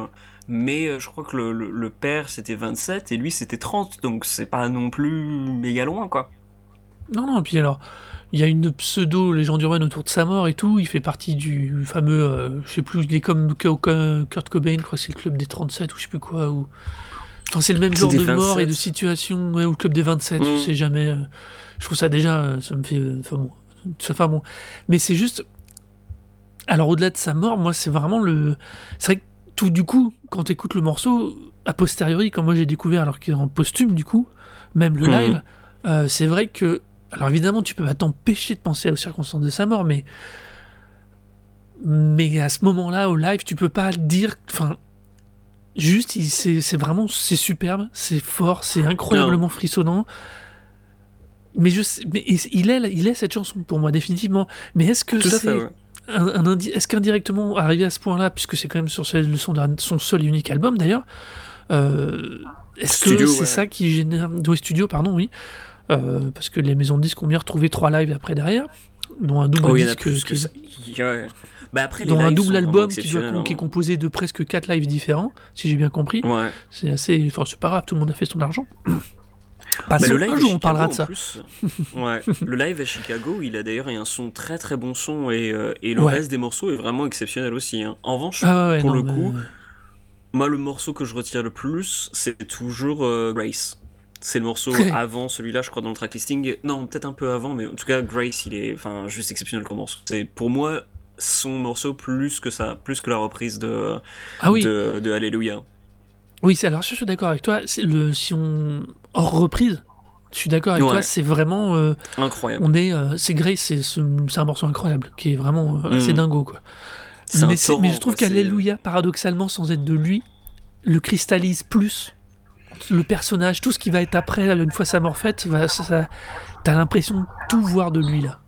mais euh, je crois que le, le- le père c'était 27 et lui c'était 30, donc c'est pas non plus méga loin quoi. Non, non, puis alors, il y a une pseudo-légende urbaine autour de sa mort et tout. Il fait partie du fameux, euh, je sais plus, il est comme Kurt Cobain, je crois que c'est le club des 37 ou je sais plus quoi. Ou... Enfin, c'est le même genre de mort et 27. de situation, ouais, ou le club des 27, je Mm. sais jamais. euh, je trouve ça déjà, euh, ça me fait. Enfin bon. Enfin bon. Mais c'est juste. Alors, au-delà de sa mort, moi, c'est vraiment le. C'est vrai que tout, du coup, quand tu écoutes le morceau, a posteriori, quand moi j'ai découvert, alors qu'il est en posthume, du coup, même le Mhm. live, euh, c'est vrai que. Alors évidemment, tu peux pas t'empêcher de penser aux circonstances de sa mort, mais. Mais à ce moment-là, au live, tu peux pas dire. Enfin. Juste, c'est vraiment. C'est superbe, c'est fort, c'est incroyablement frissonnant. Mais, je sais- mais il, est, il est cette chanson pour moi, définitivement. Mais est-ce que c'est fait, ouais. Un, un indi- est-ce qu'indirectement, arrivé à ce point-là, puisque c'est quand même sur le son seul et unique album d'ailleurs, euh, est-ce que c'est ouais. ça qui génère. Oui, studio, pardon, oui. Euh, parce que les maisons de disques ont bien retrouvé trois lives après derrière, dont un double Oh, disque. plus que qui- ça. Ouais. Bah après, les dont un double album qui, doit- exceptionnels, qui est hein. composé de presque quatre lives différents, si j'ai bien compris. Ouais. C'est assez. Enfin, c'est pas grave, tout le monde a fait son argent. Pas Bah, le live on Chicago, parlera de ça. ouais, le live à Chicago, il a d'ailleurs un son très très bon son et, euh, et le Ouais. reste des morceaux est vraiment exceptionnel aussi. hein. En revanche, Ah ouais, pour non, le mais- coup, moi le morceau que je retiens le plus, c'est toujours euh, Grace. C'est le morceau avant celui-là, je crois, dans le tracklisting. Non, peut-être un peu avant, mais en tout cas, Grace, il est enfin, juste exceptionnel comme morceau. C'est pour moi son morceau plus que ça, plus que la reprise de, Ah oui, de, de Alléluia. Oui, alors je suis d'accord avec toi. Le si on hors reprise, je suis d'accord avec Ouais. toi. C'est vraiment, euh, Incroyable. on est, euh, c'est Grace, c'est ce- c'est un morceau incroyable qui est vraiment euh, assez Mm. dingo quoi. Mais, mais je trouve qu'Alléluia, paradoxalement, sans être de lui, le cristallise plus. Le personnage, tout ce qui va être après, une fois sa mort faite, va, ça, ça- t'as l'impression de tout voir de lui là.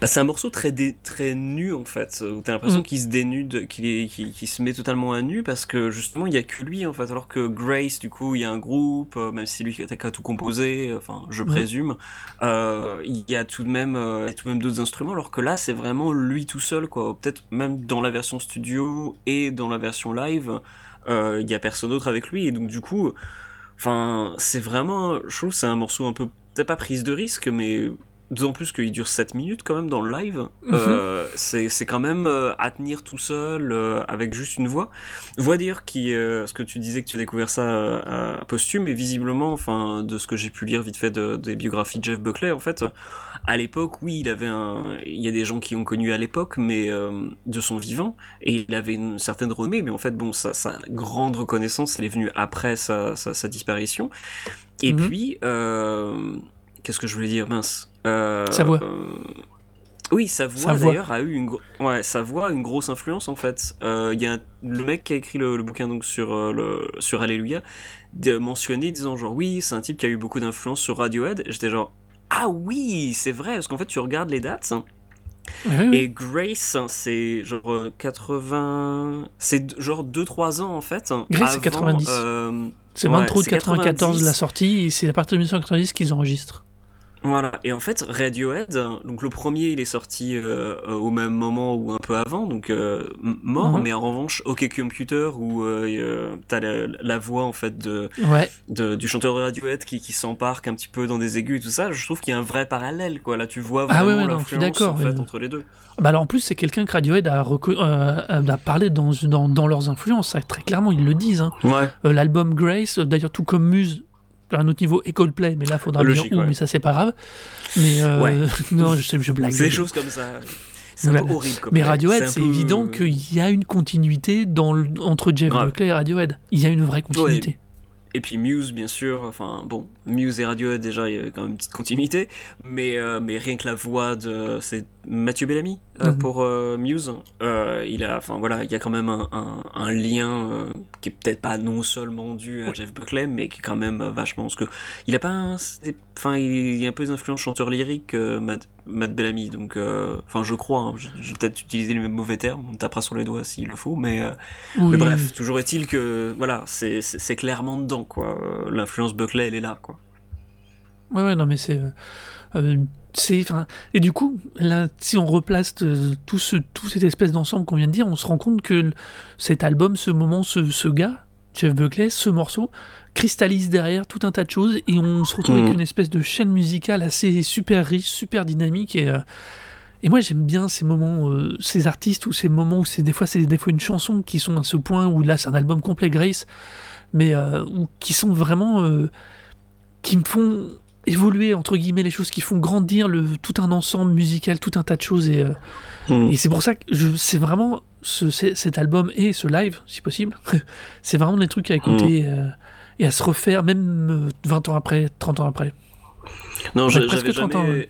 Bah, c'est un morceau très, dé- très nu en fait, où t'as l'impression Mm. qu'il se dénude, qu'il est- se met totalement à nu parce que justement il y a que lui en fait, alors que Grace du coup il y a un groupe, euh, même si lui qui a, tout composé, enfin je Ouais. présume, euh, il y a tout de même, euh, tout de même d'autres instruments, alors que là c'est vraiment lui tout seul quoi, peut-être même dans la version studio et dans la version live, euh, il y a personne d'autre avec lui et donc du coup, enfin c'est vraiment, je trouve c'est un morceau un peu peut-être pas prise de risque mais D'autant plus qu'il dure 7 minutes quand même dans le live. Mhm. Euh, c'est quand même euh, à tenir tout seul euh, avec juste une voix. Voix dire qui, ce que tu disais que tu as découvert ça à posthume, et visiblement, enfin, de ce que j'ai pu lire vite fait de- des biographies de Jeff Buckley, en fait, à l'époque, oui, il avait un, il y a des gens qui ont connu à l'époque, mais de son vivant, et il avait une certaine renommée, mais en fait, bon, sa, sa grande reconnaissance, elle est venue après sa, sa, sa disparition. Et Mhm. puis, qu'est-ce que je voulais dire, mince. Euh, Sa voix. euh, oui, sa voix d'ailleurs a eu une, ouais, sa voix a une grosse influence en fait. Euh, Il y a un- le mec qui a écrit le, le bouquin donc sur euh, le sur Alléluia, de mentionner disant genre oui, c'est un type qui a eu beaucoup d'influence sur Radiohead. J'étais genre ah oui, c'est vrai parce qu'en fait tu regardes les dates hein, Oui, oui. et Grace hein, c'est genre euh, 80, c'est genre 2-3 ans en fait. hein, Grace, c'est avant, 90. euh, C'est ouais, 23 août c'est 94 90. la sortie, et c'est à partir de 1990 qu'ils enregistrent. Voilà, et en fait, Radiohead, donc le premier, il est sorti euh, euh, au même moment ou un peu avant, donc euh, mort, Mhm. mais en revanche, OK Computer, où euh, t'as la, la voix en fait de, Ouais. de- du chanteur de Radiohead qui, qui s'embarque un petit peu dans des aigus et tout ça, je trouve qu'il y a un vrai parallèle, quoi. Là, tu vois Ah ouais, vraiment ouais, l'influence d'accord, en fait, entre les deux. Bah alors en plus, c'est quelqu'un que Radiohead a, parlé dans, dans, dans leurs influences, très clairement, ils le disent. hein. L'album Grace, d'ailleurs tout comme Muse, à un autre niveau, et Coldplay, mais là, faudra me dire Logique, où, ouais. mais ça, c'est pas grave. Mais euh, Ouais. non, je sais, je blague. C'est des choses comme ça. C'est un Voilà. peu horrible. Comme Mais. Radiohead, c'est peu- évident qu'il y a une continuité dans le- entre Jeff Ouais. Buckley et Radiohead. Il y a une vraie continuité. Et puis Muse, bien sûr. Enfin, bon, Muse et Radiohead, déjà, il y avait quand même une petite continuité. Mais, euh, mais rien que la voix de. C'est Mathieu Bellamy euh, Mhm. pour euh, Muse. Euh, il a. Enfin, voilà, il y a quand même un, un, un lien qui est peut-être pas non seulement dû à Jeff Buckley, mais qui est quand même vachement. Parce que il a pas Enfin, il y a un peu des influences chanteur lyrique, euh, Matt, Matt Bellamy. Donc, enfin, je crois. hein, vais peut-être utiliser les mêmes mauvais termes. On tapera sur les doigts s'il le faut. Mais. Oui. mais bref, toujours est-il que voilà, c'est clairement dedans quoi. L'influence Buckley, elle est là quoi. Ouais, ouais, non, mais c'est. Euh, et du coup, là, si on replace euh, tout, ce, tout cette espèce d'ensemble qu'on vient de dire, on se rend compte que cet album, ce moment, ce, ce gars, Jeff Buckley, ce morceau, cristallise derrière tout un tas de choses et on se retrouve avec une espèce de chaîne musicale assez super riche, super dynamique et. euh, et moi j'aime bien ces moments, euh, ces artistes ou ces moments où c'est des fois c'est des fois une chanson qui sont à ce point où là c'est un album complet Grace, mais euh, où- qui sont vraiment qui me font évoluer entre guillemets les choses qui font grandir le tout un ensemble musical tout un tas de choses et, euh, et c'est pour ça que je c'est vraiment ce, cet album et ce live si possible c'est vraiment des trucs à écouter euh, et à se refaire même euh, 20 ans après 30 ans après Non, Ouais, j'a- presque j'avais 30 ans, jamais.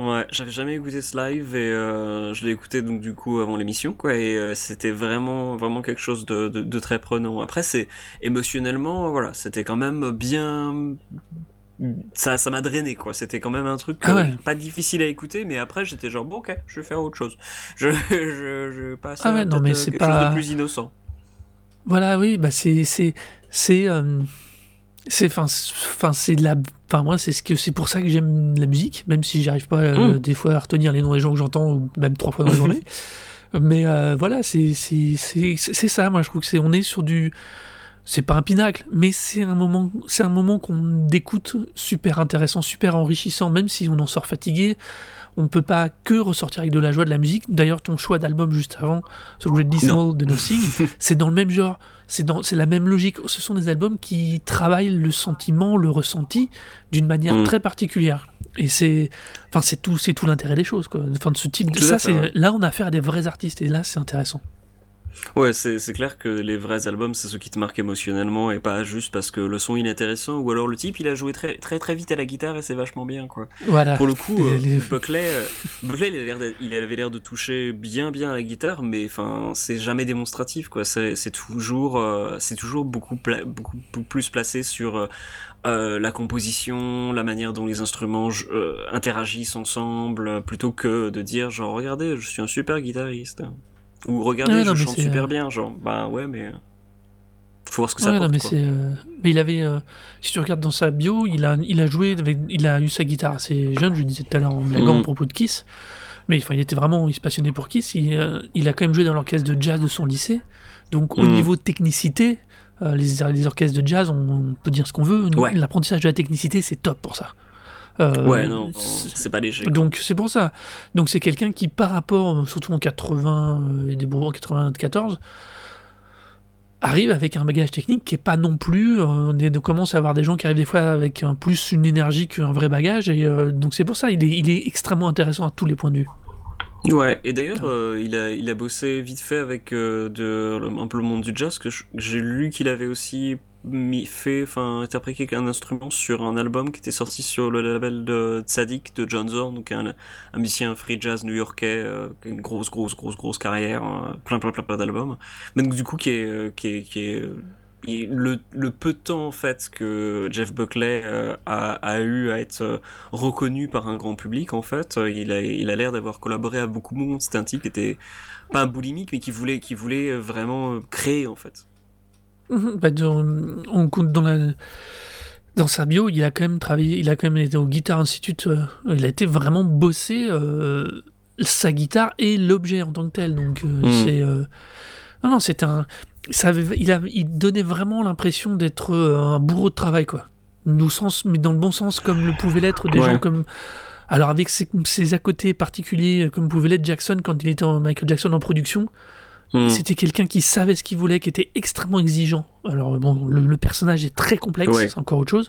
Ouais, j'avais jamais écouté ce live et euh, je l'ai écouté donc du coup avant l'émission quoi et euh, c'était vraiment vraiment quelque chose de, de, de très prenant. Après c'est émotionnellement voilà c'était quand même bien ça ça m'a drainé quoi. C'était quand même un truc Ah euh, ouais. pas difficile à écouter mais après j'étais genre bon ok je vais faire autre chose. Je je, je passe Ah à ouais, non, peut-être, mais c'est quelque chose pas- de plus innocent. Voilà, oui, bah c'est c'est c'est euh, c'est enfin c'est- de la enfin moi c'est ce que c'est pour ça que j'aime la musique, même si j'arrive pas euh, Mm. des fois à retenir les noms des gens que j'entends ou même trois fois dans la journée. Mais euh, voilà, c'est c'est ça. Moi, je trouve que c'est on est sur du c'est pas un pinacle, mais c'est un moment c'est un moment qu'on d'écoute super intéressant, super enrichissant, même si on en sort fatigué. On ne peut pas que ressortir avec de la joie de la musique. D'ailleurs, ton choix d'album juste avant, The Great Dismal de Nothing, c'est dans le même genre. C'est dans, c'est la même logique. Ce sont des albums qui travaillent le sentiment, le ressenti d'une manière Mm. très particulière. Et c'est, enfin, c'est tout, c'est tout l'intérêt des choses, quoi. Enfin, de ce type de, ça, c'est, là, on a affaire à des vrais artistes, et là, c'est intéressant. Ouais, c'est c'est clair que les vrais albums, c'est ceux qui te marquent émotionnellement et pas juste parce que le son est intéressant ou alors le type il a joué très très très vite à la guitare et c'est vachement bien quoi. Voilà. Pour le coup, euh, les- Buckley, euh, Buckley, il, avait l'air de toucher bien bien à la guitare, mais enfin c'est jamais démonstratif quoi. C'est c'est toujours euh, c'est toujours beaucoup pla- beaucoup beaucoup plus placé sur euh, la composition, la manière dont les instruments euh, interagissent ensemble, plutôt que de dire genre regardez, je suis un super guitariste. Ou regardez, Ouais, je non, chante super euh, bien, genre bah ouais mais faut voir ce que ça Ouais, non, mais quoi. euh, mais il avait, euh, si tu regardes dans sa bio, il a, il a joué avec, il a eu sa guitare assez jeune, je le disais tout à l'heure en blaguant Mhm. à propos de Kiss. Mais enfin, il était vraiment, il se passionnait pour Kiss. Il, euh, il a quand même joué dans l'orchestre de jazz de son lycée. Donc, au Mhm. niveau technicité, euh, les, les orchestres de jazz, on, on peut dire ce qu'on veut. Ouais. L'apprentissage de la technicité, c'est top pour ça. Euh, Ouais, non, c'est- pas léger. donc c'est pour ça. Donc c'est quelqu'un qui, par rapport, surtout en 80 euh, et des en 94, arrive avec un bagage technique qui est pas non plus. euh, on, est- on commence à avoir des gens qui arrivent des fois avec un plus une énergie qu'un vrai bagage. Et euh, donc c'est pour ça, il est, il est extrêmement intéressant à tous les points de vue. Ouais, et d'ailleurs, euh, il a, il a bossé vite fait avec euh, de, un peu le monde du jazz, que j'ai lu qu'il avait aussi mis, fait, enfin, interprété un instrument sur un album qui était sorti sur le label de Tzadik de John Zorn, donc un, un musicien free jazz new-yorkais, euh, une grosse, grosse, grosse, grosse carrière, euh, plein, plein, plein, plein d'albums. Mais donc, du coup, qui est, euh, qui est, qui est, euh, le, le peu de temps en fait que Jeff Buckley a, a eu à être reconnu par un grand public en fait, il a il a l'air d'avoir collaboré à beaucoup de monde. C'était un type qui était pas un boulimique mais qui voulait qui voulait vraiment créer en fait. Bah, dans, on compte dans la dans sa bio, il a quand même travaillé, il a quand même été au Guitar Institute, euh, il a été vraiment bossé euh, sa guitare et l'objet en tant que tel. Donc euh, Mm. c'est euh, non non, c'est un ça avait- il a il donnait vraiment l'impression d'être un bourreau de travail quoi. Sens mais dans le bon sens comme le pouvaient l'être des Ouais. gens comme alors avec ses, ses à côté particuliers comme pouvait l'être Jackson quand il était en Michael Jackson en production, Hmm. c'était quelqu'un qui savait ce qu'il voulait, qui était extrêmement exigeant. Alors bon, le, le personnage est très complexe, Ouais. c'est encore autre chose.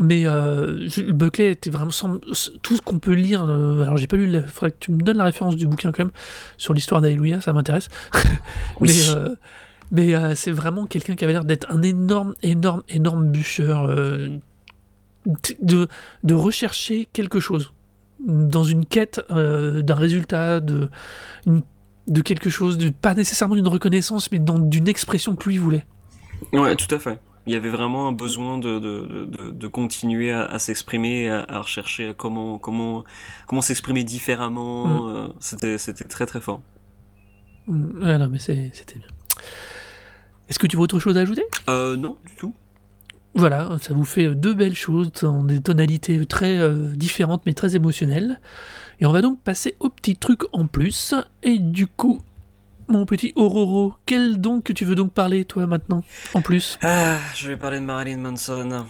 Mais euh, Buckley était vraiment sans- tout ce qu'on peut lire. euh, alors j'ai pas lu, il faudrait que tu me donnes la référence du bouquin quand même sur l'histoire d'Alléluia, ça m'intéresse. Oui. mais euh, mais euh, c'est vraiment quelqu'un qui avait l'air d'être un énorme, énorme, énorme bûcheur, de, de rechercher quelque chose dans une quête d'un résultat, de, une- de quelque chose, de, pas nécessairement d'une reconnaissance, mais d'une expression que lui voulait. Ouais, tout à fait. Il y avait vraiment un besoin de, de, de, continuer à, à s'exprimer, à, à rechercher comment, comment, comment s'exprimer différemment. euh, C'était, c'était très très fort. Mm, Ouais, non, mais c'était bien. Est-ce que tu vois autre chose à ajouter? Euh, non, du tout. Voilà, ça vous fait deux belles choses dans des tonalités très euh, différentes mais très émotionnelles. Et on va donc passer au petit truc en plus. Et du coup, mon petit Auroro, quel donc que tu veux donc parler toi maintenant en plus? Ah, je vais parler de Marilyn Manson.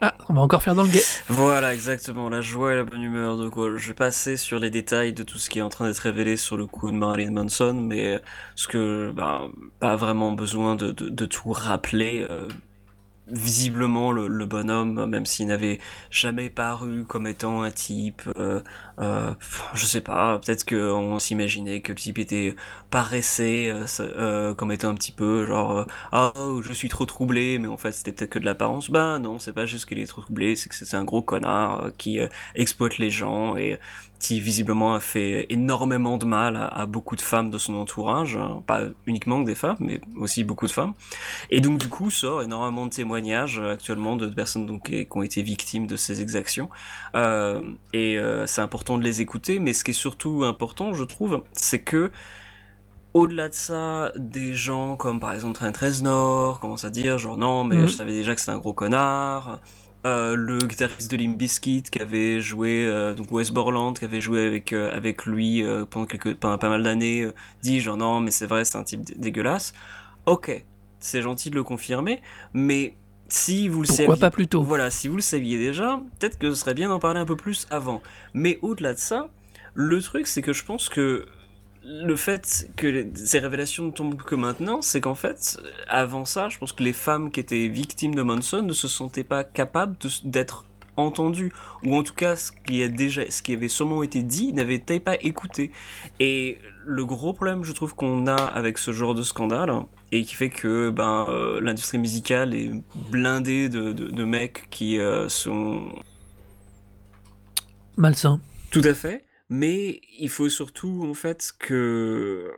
Ah, on va encore faire dans le guet. Voilà, exactement, la joie et la bonne humeur. Donc, euh, je vais passer sur les détails de tout ce qui est en train d'être révélé sur le coup de Marilyn Manson, mais ce que, bah, pas vraiment besoin de, de, de tout rappeler. euh, visiblement, le, bonhomme, même s'il n'avait jamais paru comme étant un type, euh, euh, je sais pas, peut-être qu'on s'imaginait que le type était paraissait euh, euh, comme étant un petit peu genre euh, ah oh, je suis trop troublé mais en fait c'était peut-être que de l'apparence. Bah non c'est pas juste qu'il est trop troublé c'est que c'est un gros connard qui exploite les gens et qui visiblement a fait énormément de mal à, à beaucoup de femmes de son entourage hein. pas uniquement que des femmes mais aussi beaucoup de femmes et donc du coup sort énormément de témoignages euh, actuellement de personnes donc qui qui ont été victimes de ces exactions euh, et euh, c'est important de les écouter mais ce qui est surtout important je trouve c'est que au-delà de ça, des gens comme par exemple Trent Reznor commencent à dire genre non mais Mhm. je savais déjà que c'était un gros connard. Euh, le guitariste de Limp Bizkit qui avait joué euh, donc Wes Borland qui avait joué avec euh, avec lui pendant quelques pendant pas mal d'années dit genre non mais c'est vrai c'est un type dé- dégueulasse. Ok, c'est gentil de le confirmer, mais si vous le Pourquoi saviez, pas plus tôt? voilà, si vous le saviez déjà, peut-être que ce serait bien d'en parler un peu plus avant. Mais au-delà de ça, le truc, c'est que je pense que le fait que les- ces révélations ne tombent que maintenant, c'est qu'en fait, avant ça, je pense que les femmes qui étaient victimes de Manson ne se sentaient pas capables d'être entendues, ou en tout cas, ce qui, a déjà, ce qui avait sûrement été dit n'avait été pas écouté. Et le gros problème, je trouve, qu'on a avec ce genre de scandale, et qui fait que ben, euh, l'industrie musicale est blindée de, de, de mecs qui euh, sont Malsain. tout à fait, mais il faut surtout en fait que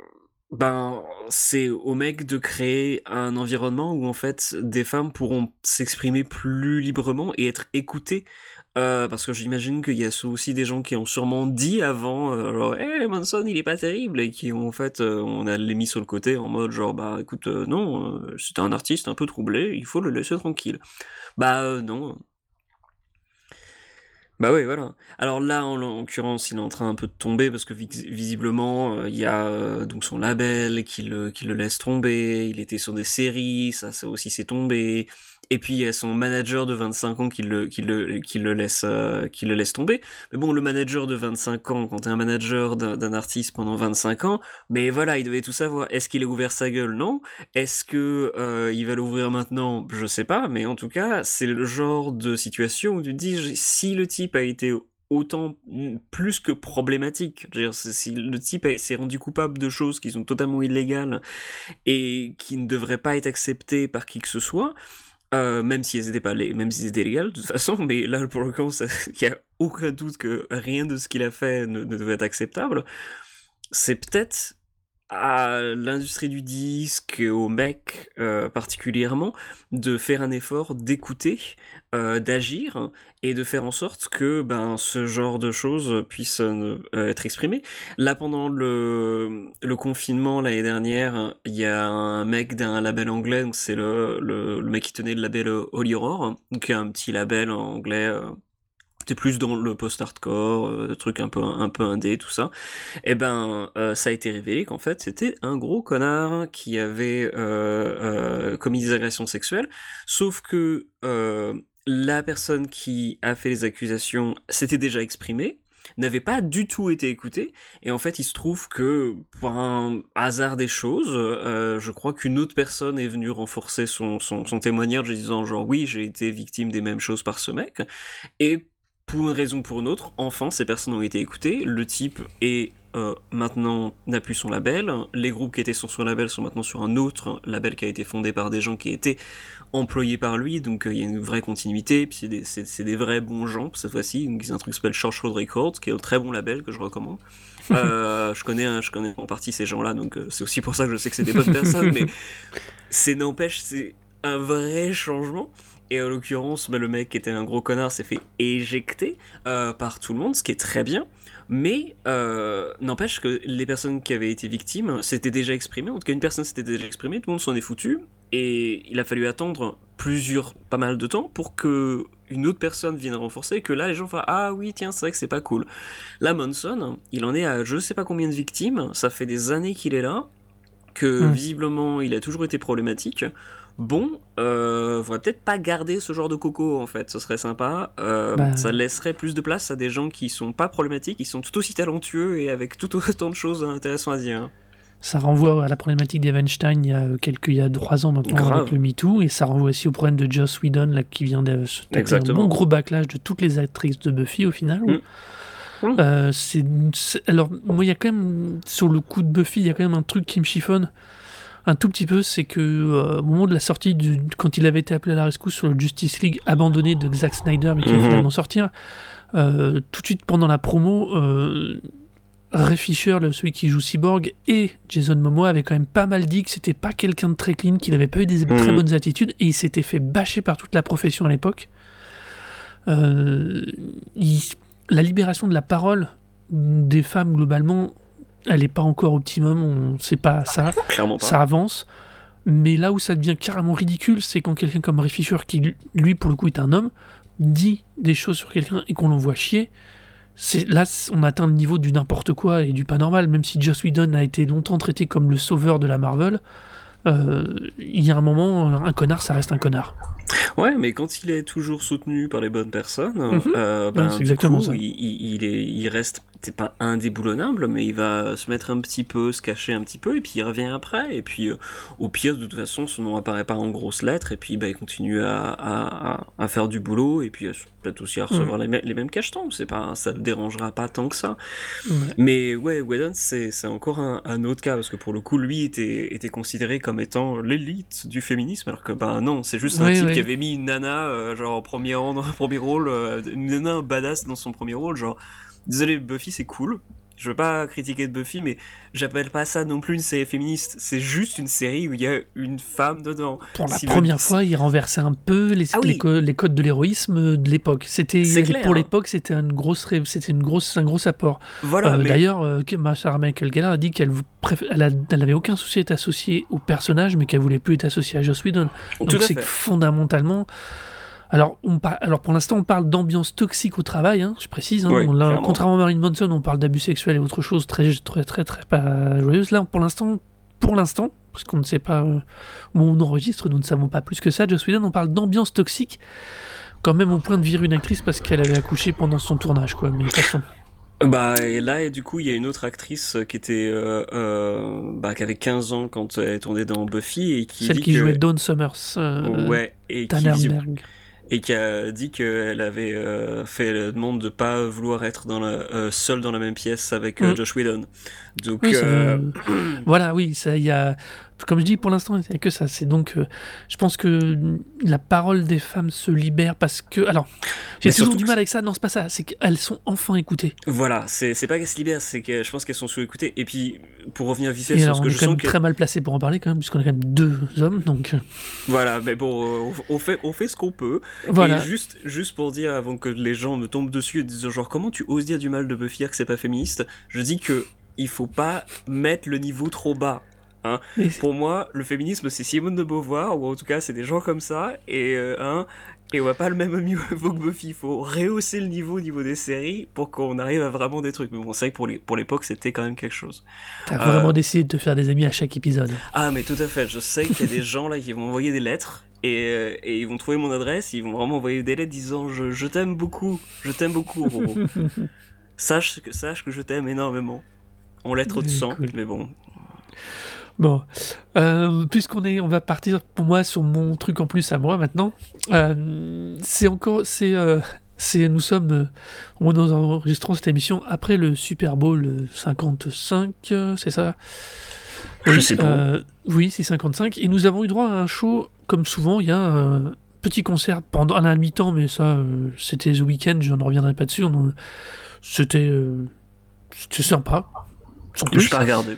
ben c'est aux mecs de créer un environnement où en fait des femmes pourront s'exprimer plus librement et être écoutées. Euh, parce que j'imagine qu'il y a aussi des gens qui ont sûrement dit avant, euh, hey, Manson, il est pas terrible, et qui ont en fait, euh, on a les mis sur le côté en mode genre, bah écoute, euh, non, c'est un artiste un peu troublé, il faut le laisser tranquille. Bah non, bah oui, voilà. Alors là, en l'occurrence, il est en train un peu de tomber parce que vis- visiblement, euh, il y a euh, donc son label qui le, qui le laisse tomber. Il était sur des séries, ça, ça aussi s'est tombé. Et puis il y a son manager de 25 ans qui le, qui le, qui le, laisse, euh, qui le laisse tomber. Mais bon, le manager de 25 ans, quand t'es un manager d'un artiste pendant 25 ans, mais voilà, il devait tout savoir. Est-ce qu'il a ouvert sa gueule? Non. Est-ce que euh, il va l'ouvrir maintenant? Je sais pas. Mais en tout cas, c'est le genre de situation où tu te dis, si le type a été autant plus que problématique. si le type s'est rendu coupable de choses qui sont totalement illégales et qui ne devraient pas être acceptées par qui que ce soit, euh, même si elles étaient pas les, même si étaient légales de toute façon, mais là pour le coup, il n'y a aucun doute que rien de ce qu'il a fait ne devait être acceptable. C'est peut-être à l'industrie du disque aux mecs euh, particulièrement de faire un effort d'écouter, euh, d'agir et de faire en sorte que ben ce genre de choses puissent euh, être exprimées. Là pendant le, confinement l'année dernière, il y a un mec d'un label anglais, c'est le, le, mec qui tenait le label Holy Aurore, donc un petit label anglais c'était plus dans le post-hardcore, euh, truc un peu un peu indé, tout ça. Et eh ben, euh, ça a été révélé qu'en fait c'était un gros connard qui avait euh, euh, commis des agressions sexuelles. Sauf que la personne qui a fait les accusations s'était déjà exprimée n'avait pas du tout été écoutée et en fait il se trouve que par un hasard des choses je crois qu'une autre personne est venue renforcer son, son, son témoignage en disant genre oui j'ai été victime des mêmes choses par ce mec et pour une raison ou pour une autre, enfin, ces personnes ont été écoutées. Le type est euh, maintenant n'a plus son label. Les groupes qui étaient sur son label sont maintenant sur un autre label qui a été fondé par des gens qui étaient employés par lui. Donc euh, il y a une vraie continuité. Puis c'est des, vrais bons gens cette fois-ci. Donc c'est un truc qui s'appelle Church Road Records, qui est un très bon label que je recommande. Euh, je connais, je connais en partie ces gens-là, donc c'est aussi pour ça que je sais que c'est des bonnes personnes. Mais c'est n'empêche, c'est un vrai changement. Et en l'occurrence, bah, le mec qui était un gros connard s'est fait éjecter euh, par tout le monde, ce qui est très bien. Mais euh, n'empêche que les personnes qui avaient été victimes s'étaient déjà exprimées. En tout cas, une personne s'était déjà exprimée, tout le monde s'en est foutu. Et il a fallu attendre plusieurs, pas mal de temps pour que une autre personne vienne renforcer. Et que là, les gens font Ah oui, tiens, c'est vrai que c'est pas cool. Là, Monson, il en est à je sais pas combien de victimes. Ça fait des années qu'il est là. Que hmm. visiblement, il a toujours été problématique bon, euh, faudrait peut-être pas garder ce genre de coco en fait, ce serait sympa. Euh, bah. Ça laisserait plus de place à des gens qui sont pas problématiques, qui sont tout aussi talentueux et avec tout autant de choses intéressantes à dire. Ça renvoie à la problématique d'Evenstein il y a quelques, il y a trois ans maintenant avec le MeToo, et ça renvoie aussi au problème de Joss Whedon là, qui vient de se taper un bon gros backlash de toutes les actrices de Buffy au final. Mm. Euh, c'est, alors moi il y a quand même sur le coup de Buffy il y a quand même un truc qui me chiffonne un tout petit peu, c'est que euh, au moment de la sortie, du, quand il avait été appelé à la rescousse sur le Justice League abandonné de Zack Snyder, mais qui va mhm. finalement sortir, euh, tout de suite pendant la promo, euh, Ray Fisher, celui qui joue Cyborg, et Jason Momoa avaient quand même pas mal dit que c'était pas quelqu'un de très clean, qu'il avait pas eu des très mhm. bonnes attitudes, et il s'était fait bâcher par toute la profession à l'époque. la libération de la parole des femmes globalement elle n'est pas encore optimum, on sait pas ça. Clairement Ça avance. Mais là où ça devient carrément ridicule, c'est quand quelqu'un comme Ray Fisher, qui lui pour le coup est un homme, dit des choses sur quelqu'un et qu'on l'envoie chier. C'est là on atteint le niveau du n'importe quoi et du pas normal. Même si Joss Whedon a été longtemps traité comme le sauveur de la Marvel, euh, il y a un moment, un connard, ça reste un connard. Ouais, mais quand il est toujours soutenu par les bonnes personnes, mhm. euh, ben, exactement ça. Il, il, est, il reste c'est pas indéboulonnable, mais il va se mettre un petit peu, se cacher un petit peu, et puis il revient après. Et puis, euh, au pire, de toute façon, son nom apparaît pas en grosses lettres, et puis bah, il continue à, à, à faire du boulot, et puis peut-être aussi à recevoir mm. les, les, mêmes cachetons. C'est pas, ça ne dérangera pas tant que ça. Mais ouais, Whedon, c'est encore un, un, autre cas, parce que pour le coup, lui était, était considéré comme étant l'élite du féminisme, alors que bah non, c'est juste un type qui avait mis une nana, euh, genre, en premier, rang, premier rôle, euh, une nana badass dans son premier rôle, genre Désolé, Buffy c'est cool. Je veux pas critiquer de Buffy, mais j'appelle pas ça non plus une série féministe. C'est juste une série où il y a une femme dedans. Pour la première fois, il renversait un peu les, ah les, codes de l'héroïsme de l'époque. C'était pour l'époque, c'était une grosse, c'était une grosse, un gros apport. Voilà. Euh, d'ailleurs, euh, Sarah Michael Gellar a dit qu'elle elle, avait aucun souci d'être associée au personnage, mais qu'elle voulait plus être associée à Joss Whedon. Donc c'est fondamentalement alors, on alors pour l'instant, on parle d'ambiance toxique au travail, hein, je précise. Hein. contrairement à Marine Manson, on parle d'abus sexuels et autre chose très, très, très, très, pas joyeuse. Là, pour l'instant, pour l'instant, parce qu'on ne sait pas euh, où on enregistre, nous ne savons pas plus que ça. Joss Whedon, on parle d'ambiance toxique, quand même au point de virer une actrice parce qu'elle avait accouché pendant son tournage, quoi. Mais de toute façon. Bah et là et du coup il y a une autre actrice qui était euh, euh, bah, qui avait 15 ans quand elle tournée dans Buffy et qui Celle dit qui que- jouait Dawn Summers. euh, ouais et qui. Et qui a dit qu'elle avait euh, fait la demande de pas vouloir être dans la, euh, seule dans la même pièce avec euh, Mm. Josh Whedon. Donc Oui, euh, Voilà, oui, ça, il y a, comme je dis, pour l'instant, il n'y a que ça. C'est donc, euh, je pense que la parole des femmes se libère parce que, alors, j'ai toujours du mal avec ça. Non, c'est pas ça. C'est qu'elles sont enfin écoutées. voilà, c'est pas qu'elles se libèrent, c'est que je pense qu'elles sont sous-écoutées. Et puis pour revenir vite fait sur ce on que est je quand sens même que très mal placé pour en parler quand même, puisqu'on a quand même deux hommes. Donc, euh, voilà, mais bon, euh, on on fait on fait ce qu'on peut. voilà. Et juste, juste pour dire, avant que les gens me tombent dessus et disent genre comment tu oses dire du mal de Buffy que c'est pas féministe, je dis que il faut pas mettre le niveau trop bas. Mais- Pour moi, le féminisme c'est Simone de Beauvoir, ou en tout cas c'est des gens comme ça, et euh, hein, et on va pas le même niveau que Buffy, il faut rehausser le niveau au niveau des séries pour qu'on arrive à vraiment des trucs. Mais bon, c'est vrai que pour les- pour l'époque c'était quand même quelque chose. T'as euh, vraiment décidé de te faire des amis à chaque épisode. Ah mais tout à fait, je sais qu'il y a des gens là qui vont m'envoyer des lettres et, euh, et ils vont trouver mon adresse, ils vont vraiment envoyer des lettres disant je, je t'aime beaucoup, je t'aime beaucoup Roro. sache, que, sache que je t'aime énormément. En lettres de sang, Cool. mais bon. Bon, euh, puisqu'on est, on va partir pour moi sur mon truc en plus à moi maintenant. Euh, c'est encore, c'est, euh, c'est, nous sommes, on nous enregistrons cette émission après le Super Bowl euh, 55, euh, c'est ça? Je Oui, sais pas. oui, c'est 55. Et nous avons eu droit à un show, comme souvent, il y a un petit concert pendant à la mi-temps, mais ça, c'était The Weeknd, je ne reviendrai pas dessus. on- C'était, c'était sympa. sans Je plus. pas regardé.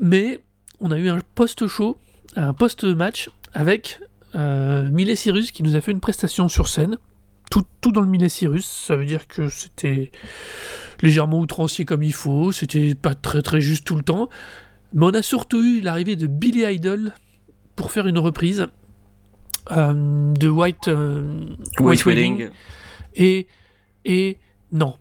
Mais on a eu un post-show, un post-match avec euh, Miley Cyrus qui nous a fait une prestation sur scène. Tout, tout dans le Miley Cyrus, ça veut dire que c'était légèrement outrancier comme il faut, c'était pas très très juste tout le temps. Mais on a surtout eu l'arrivée de Billy Idol pour faire une reprise euh, de White, euh, White Wedding. et, et non.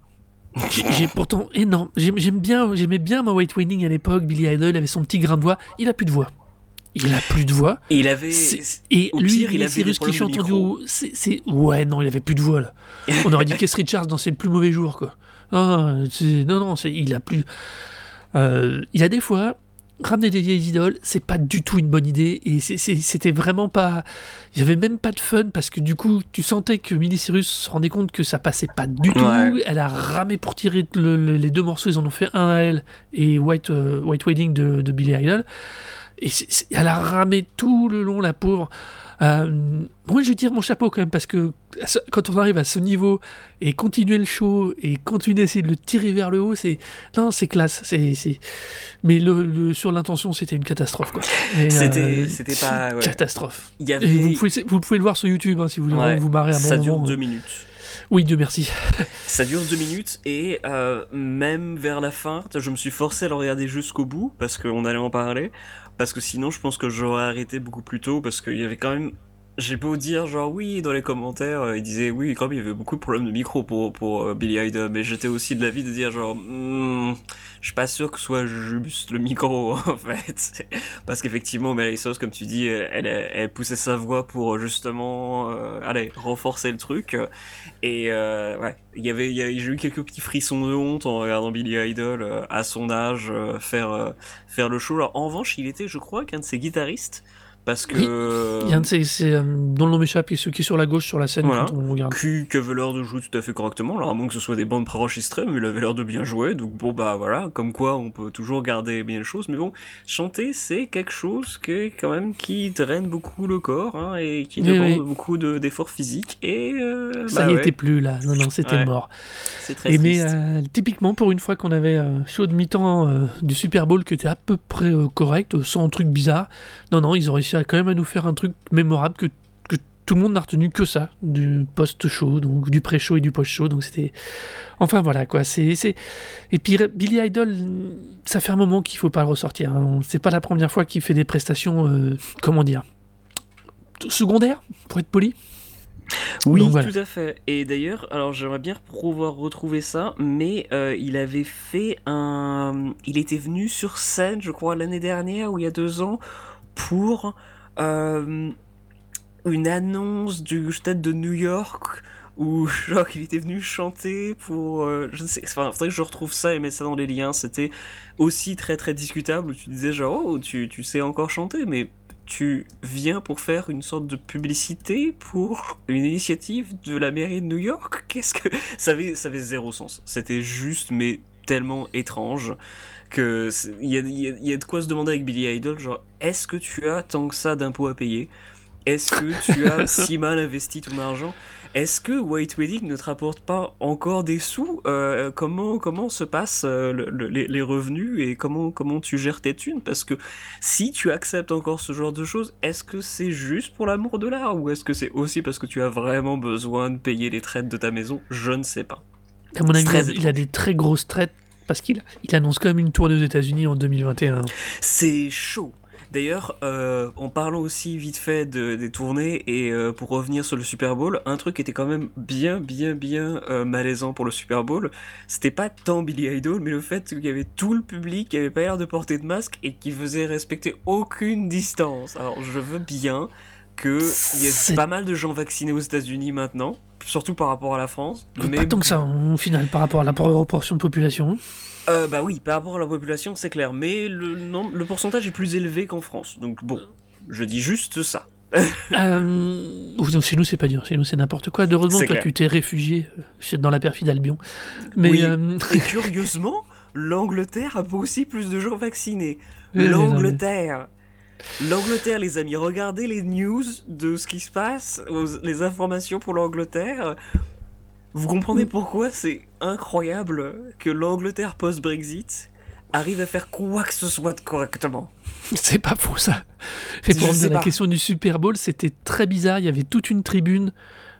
J'ai pourtant non, j'aime bien, j'aimais bien ma White Wedding à l'époque. Billy Idol avait son petit grain de voix. Il a plus de voix. Il a plus de voix. Et il avait. Et au lui, pire, il avait Cyrus qui chante en c'est ouais non, il avait plus de voix là. On aurait dit Keith Richards dans ses plus mauvais jours quoi. Ah, non non, il a plus. Euh, il a des fois ramener des vieilles idoles, c'est pas du tout une bonne idée et c'était vraiment pas. Il y avait même pas de fun parce que du coup, tu sentais que Miley Cyrus se rendait compte que ça passait pas du tout. Ouais. Elle a ramé pour tirer le- le- les deux morceaux, ils en ont fait un à elle et White, euh, White Wedding de, de Billy Idol. Et elle a ramé tout le long, la pauvre. Euh, moi, je dire mon chapeau quand même, parce que quand on arrive à ce niveau et continuer le show et continuer d'essayer de le tirer vers le haut, c'est non, c'est classe. C'est, c'est... Mais le, le- sur l'intention, c'était une catastrophe. Quoi. Et, C'était- euh, c'était pas- ouais. catastrophe. Y avait. vous, pouvez, vous pouvez le voir sur YouTube hein, si vous voulez Ouais, vous marrer à ça dure moment. deux minutes. Oui, Dieu merci. Ça dure deux minutes et euh, même vers la fin, je me suis forcé à le regarder jusqu'au bout parce qu'on allait en parler. Parce que sinon, je pense que j'aurais arrêté beaucoup plus tôt parce qu'il y avait quand même. J'ai beau dire, genre, oui, dans les commentaires, euh, ils disaient, oui, quand même, il y avait beaucoup de problèmes de micro pour, pour euh, Billy Idol, mais j'étais aussi de l'avis de dire, genre, Hmm, je suis pas sûr que ce soit juste le micro, en fait. Parce qu'effectivement, Mary Sauce, comme tu dis, elle, elle, poussait sa voix pour justement, euh, allez, renforcer le truc. Et euh, ouais, il y avait, il j'ai eu quelques petits frissons de honte en regardant Billy Idol euh, à son âge euh, faire euh, faire le show. En revanche, il était, je crois, qu'un de ses guitaristes parce que Il y a un de ces, c'est, euh, dont le nom m'échappe, et ceux qui est sur la gauche sur la scène Voilà. quand on regarde. Q qui avait l'air de jouer tout à fait correctement, alors à moins que ce soit des bandes préenregistrées, mais il avait l'air de bien jouer, donc bon bah voilà, comme quoi on peut toujours garder bien les choses, mais bon, chanter c'est quelque chose que quand même qui draine beaucoup le corps, hein, et qui Oui, demande oui. beaucoup de- d'efforts physiques, et euh, Ça bah n'y ouais, était plus là. Non, non, c'était Ouais. mort. c'est très Et mais euh, typiquement pour une fois qu'on avait un show de mi-temps euh, du Super Bowl qui était à peu près euh, correct, euh, sans truc bizarre, non non, ils ont réussi à, quand même à nous faire un truc mémorable que, que tout le monde n'a retenu que ça du post-show, donc du pré-show et du post-show, donc c'était enfin voilà quoi. C'est c'est et puis Billy Idol, ça fait un moment qu'il faut pas le ressortir. hein. C'est pas la première fois qu'il fait des prestations, euh, comment dire, secondaires pour être poli. Oui, Donc voilà. tout à fait. Et d'ailleurs, alors j'aimerais bien pouvoir retrouver ça, mais euh, il avait fait un... Il était venu sur scène, je crois, l'année dernière ou il y a deux ans, pour euh, une annonce du stade de New York où genre il était venu chanter pour euh, je sais enfin faudrait que je retrouve ça et mettre ça dans les liens. C'était aussi très très discutable tu disais genre oh tu, tu sais encore chanter mais tu viens pour faire une sorte de publicité pour une initiative de la mairie de New York? Qu'est-ce que ça avait ça avait zéro sens. C'était juste mais tellement étrange que il y a, y a, de quoi se demander avec Billy Idol genre est-ce que tu as tant que ça d'impôts à payer? Est-ce que tu as si mal investi ton argent? Est-ce que White Wedding ne te rapporte pas encore des sous? Euh, comment, comment se passent euh, les, les, revenus et comment, comment tu gères tes thunes? Parce que si tu acceptes encore ce genre de choses, est-ce que c'est juste pour l'amour de l'art? Ou est-ce que c'est aussi parce que tu as vraiment besoin de payer les traites de ta maison? Je ne sais pas. À mon avis, il a des très grosses traites parce qu'il il annonce quand même une tournée aux États-Unis en 2021. C'est chaud. D'ailleurs, euh, en parlant aussi vite fait de, des tournées et euh, pour revenir sur le Super Bowl, un truc qui était quand même bien, bien, bien euh, malaisant pour le Super Bowl, c'était pas tant Billy Idol, mais le fait qu'il y avait tout le public qui avait pas l'air de porter de masque et qui faisait respecter aucune distance. Alors, je veux bien qu'il y ait pas mal de gens vaccinés aux États-Unis maintenant, surtout par rapport à la France. Mais pas tant que ça, au final, par rapport à la proportion de population. Euh, bah oui, par rapport à la population, c'est clair, mais le, non, le pourcentage est plus élevé qu'en France. Donc bon, je dis juste ça. euh, chez nous, c'est pas dur. Chez nous, c'est n'importe quoi. Heureusement, toi, tu t'es réfugié euh, dans la perfide Albion. Mais oui. euh... Et curieusement, l'Angleterre a aussi plus de gens vaccinés. L'Angleterre. L'Angleterre, les amis, regardez les news de ce qui se passe, les informations pour l'Angleterre. Vous comprenez pourquoi? C'est incroyable que l'Angleterre post-Brexit arrive à faire quoi que ce soit correctement C'est pas faux ça. Et pour revenir à la question du Super Bowl, c'était très bizarre. Il y avait toute une tribune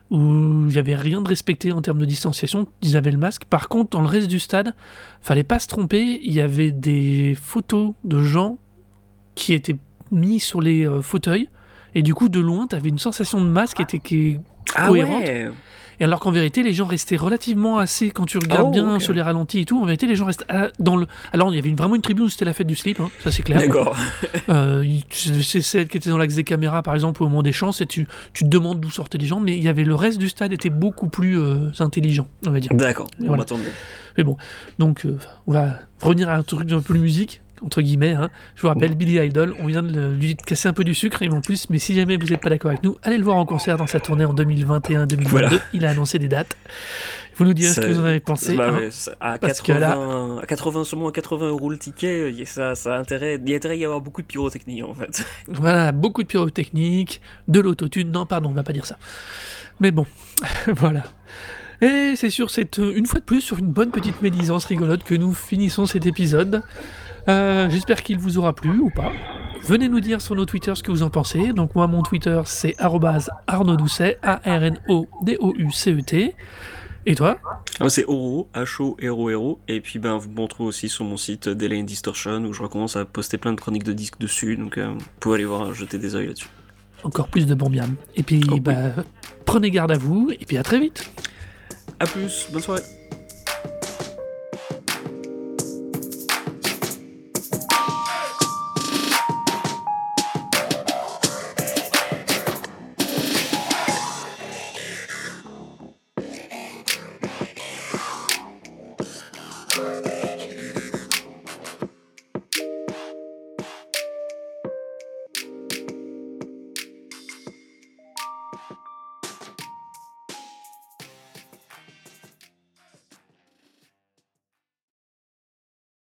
où il n'y avait rien de respecté en termes de distanciation. Ils avaient le masque. Par contre, dans le reste du stade, fallait pas se tromper. Il y avait des photos de gens qui étaient mis sur les euh, fauteuils. Et du coup, de loin, tu avais une sensation de masque qui était qui est ah cohérente. Ouais. Et alors qu'en vérité, les gens restaient relativement assez, quand tu regardes Oh, bien sur les ralentis et tout, en vérité, les gens restent à- dans le. Alors, il y avait une- vraiment une tribune où c'était la fête du slip, hein, ça c'est clair. D'accord. Euh, c'est celle qui était dans l'axe des caméras, par exemple, au moment des chants, c'est tu, tu te demandes d'où sortaient les gens, mais il y avait le reste du stade était beaucoup plus euh, intelligent, on va dire. D'accord. On va attendre. Mais bon, donc euh, on va revenir à un truc un peu de musique, entre guillemets. hein. Je vous rappelle, Billy Idol, on vient de le- lui casser un peu du sucre, et en plus, mais si jamais vous n'êtes pas d'accord avec nous, allez le voir en concert dans sa tournée en 2021-2022. Voilà. Il a annoncé des dates. Vous nous direz ce que vous en avez pensé. Bah hein. ouais, à, Parce 80, que là- à 80, seulement à 80 euros le ticket, ça, ça a intérêt, il y a intérêt à y avoir beaucoup de pyrotechnie en fait. Voilà, beaucoup de pyrotechnique, de l'autotune. Non, pardon, on va pas dire ça. Mais bon, voilà. Et c'est sur cette, une fois de plus, sur une bonne petite médisance rigolote que nous finissons cet épisode. Euh, J'espère qu'il vous aura plu ou pas. Venez nous dire sur nos Twitter ce que vous en pensez. Donc moi, mon Twitter, c'est arrobase Arnaud Doucet, A-R-N-O-D-O-U-C-E-T. Et toi c'est Oro, H-O, Hero, Hero, et puis ben vous me retrouvez aussi sur mon site Delay and Distortion où je recommence à poster plein de chroniques de disques dessus, donc euh, vous pouvez aller voir, jeter des yeux là-dessus. Encore plus de bon. Et puis, Oh oui. bah, prenez garde à vous, et puis à très vite. A plus, bonne soirée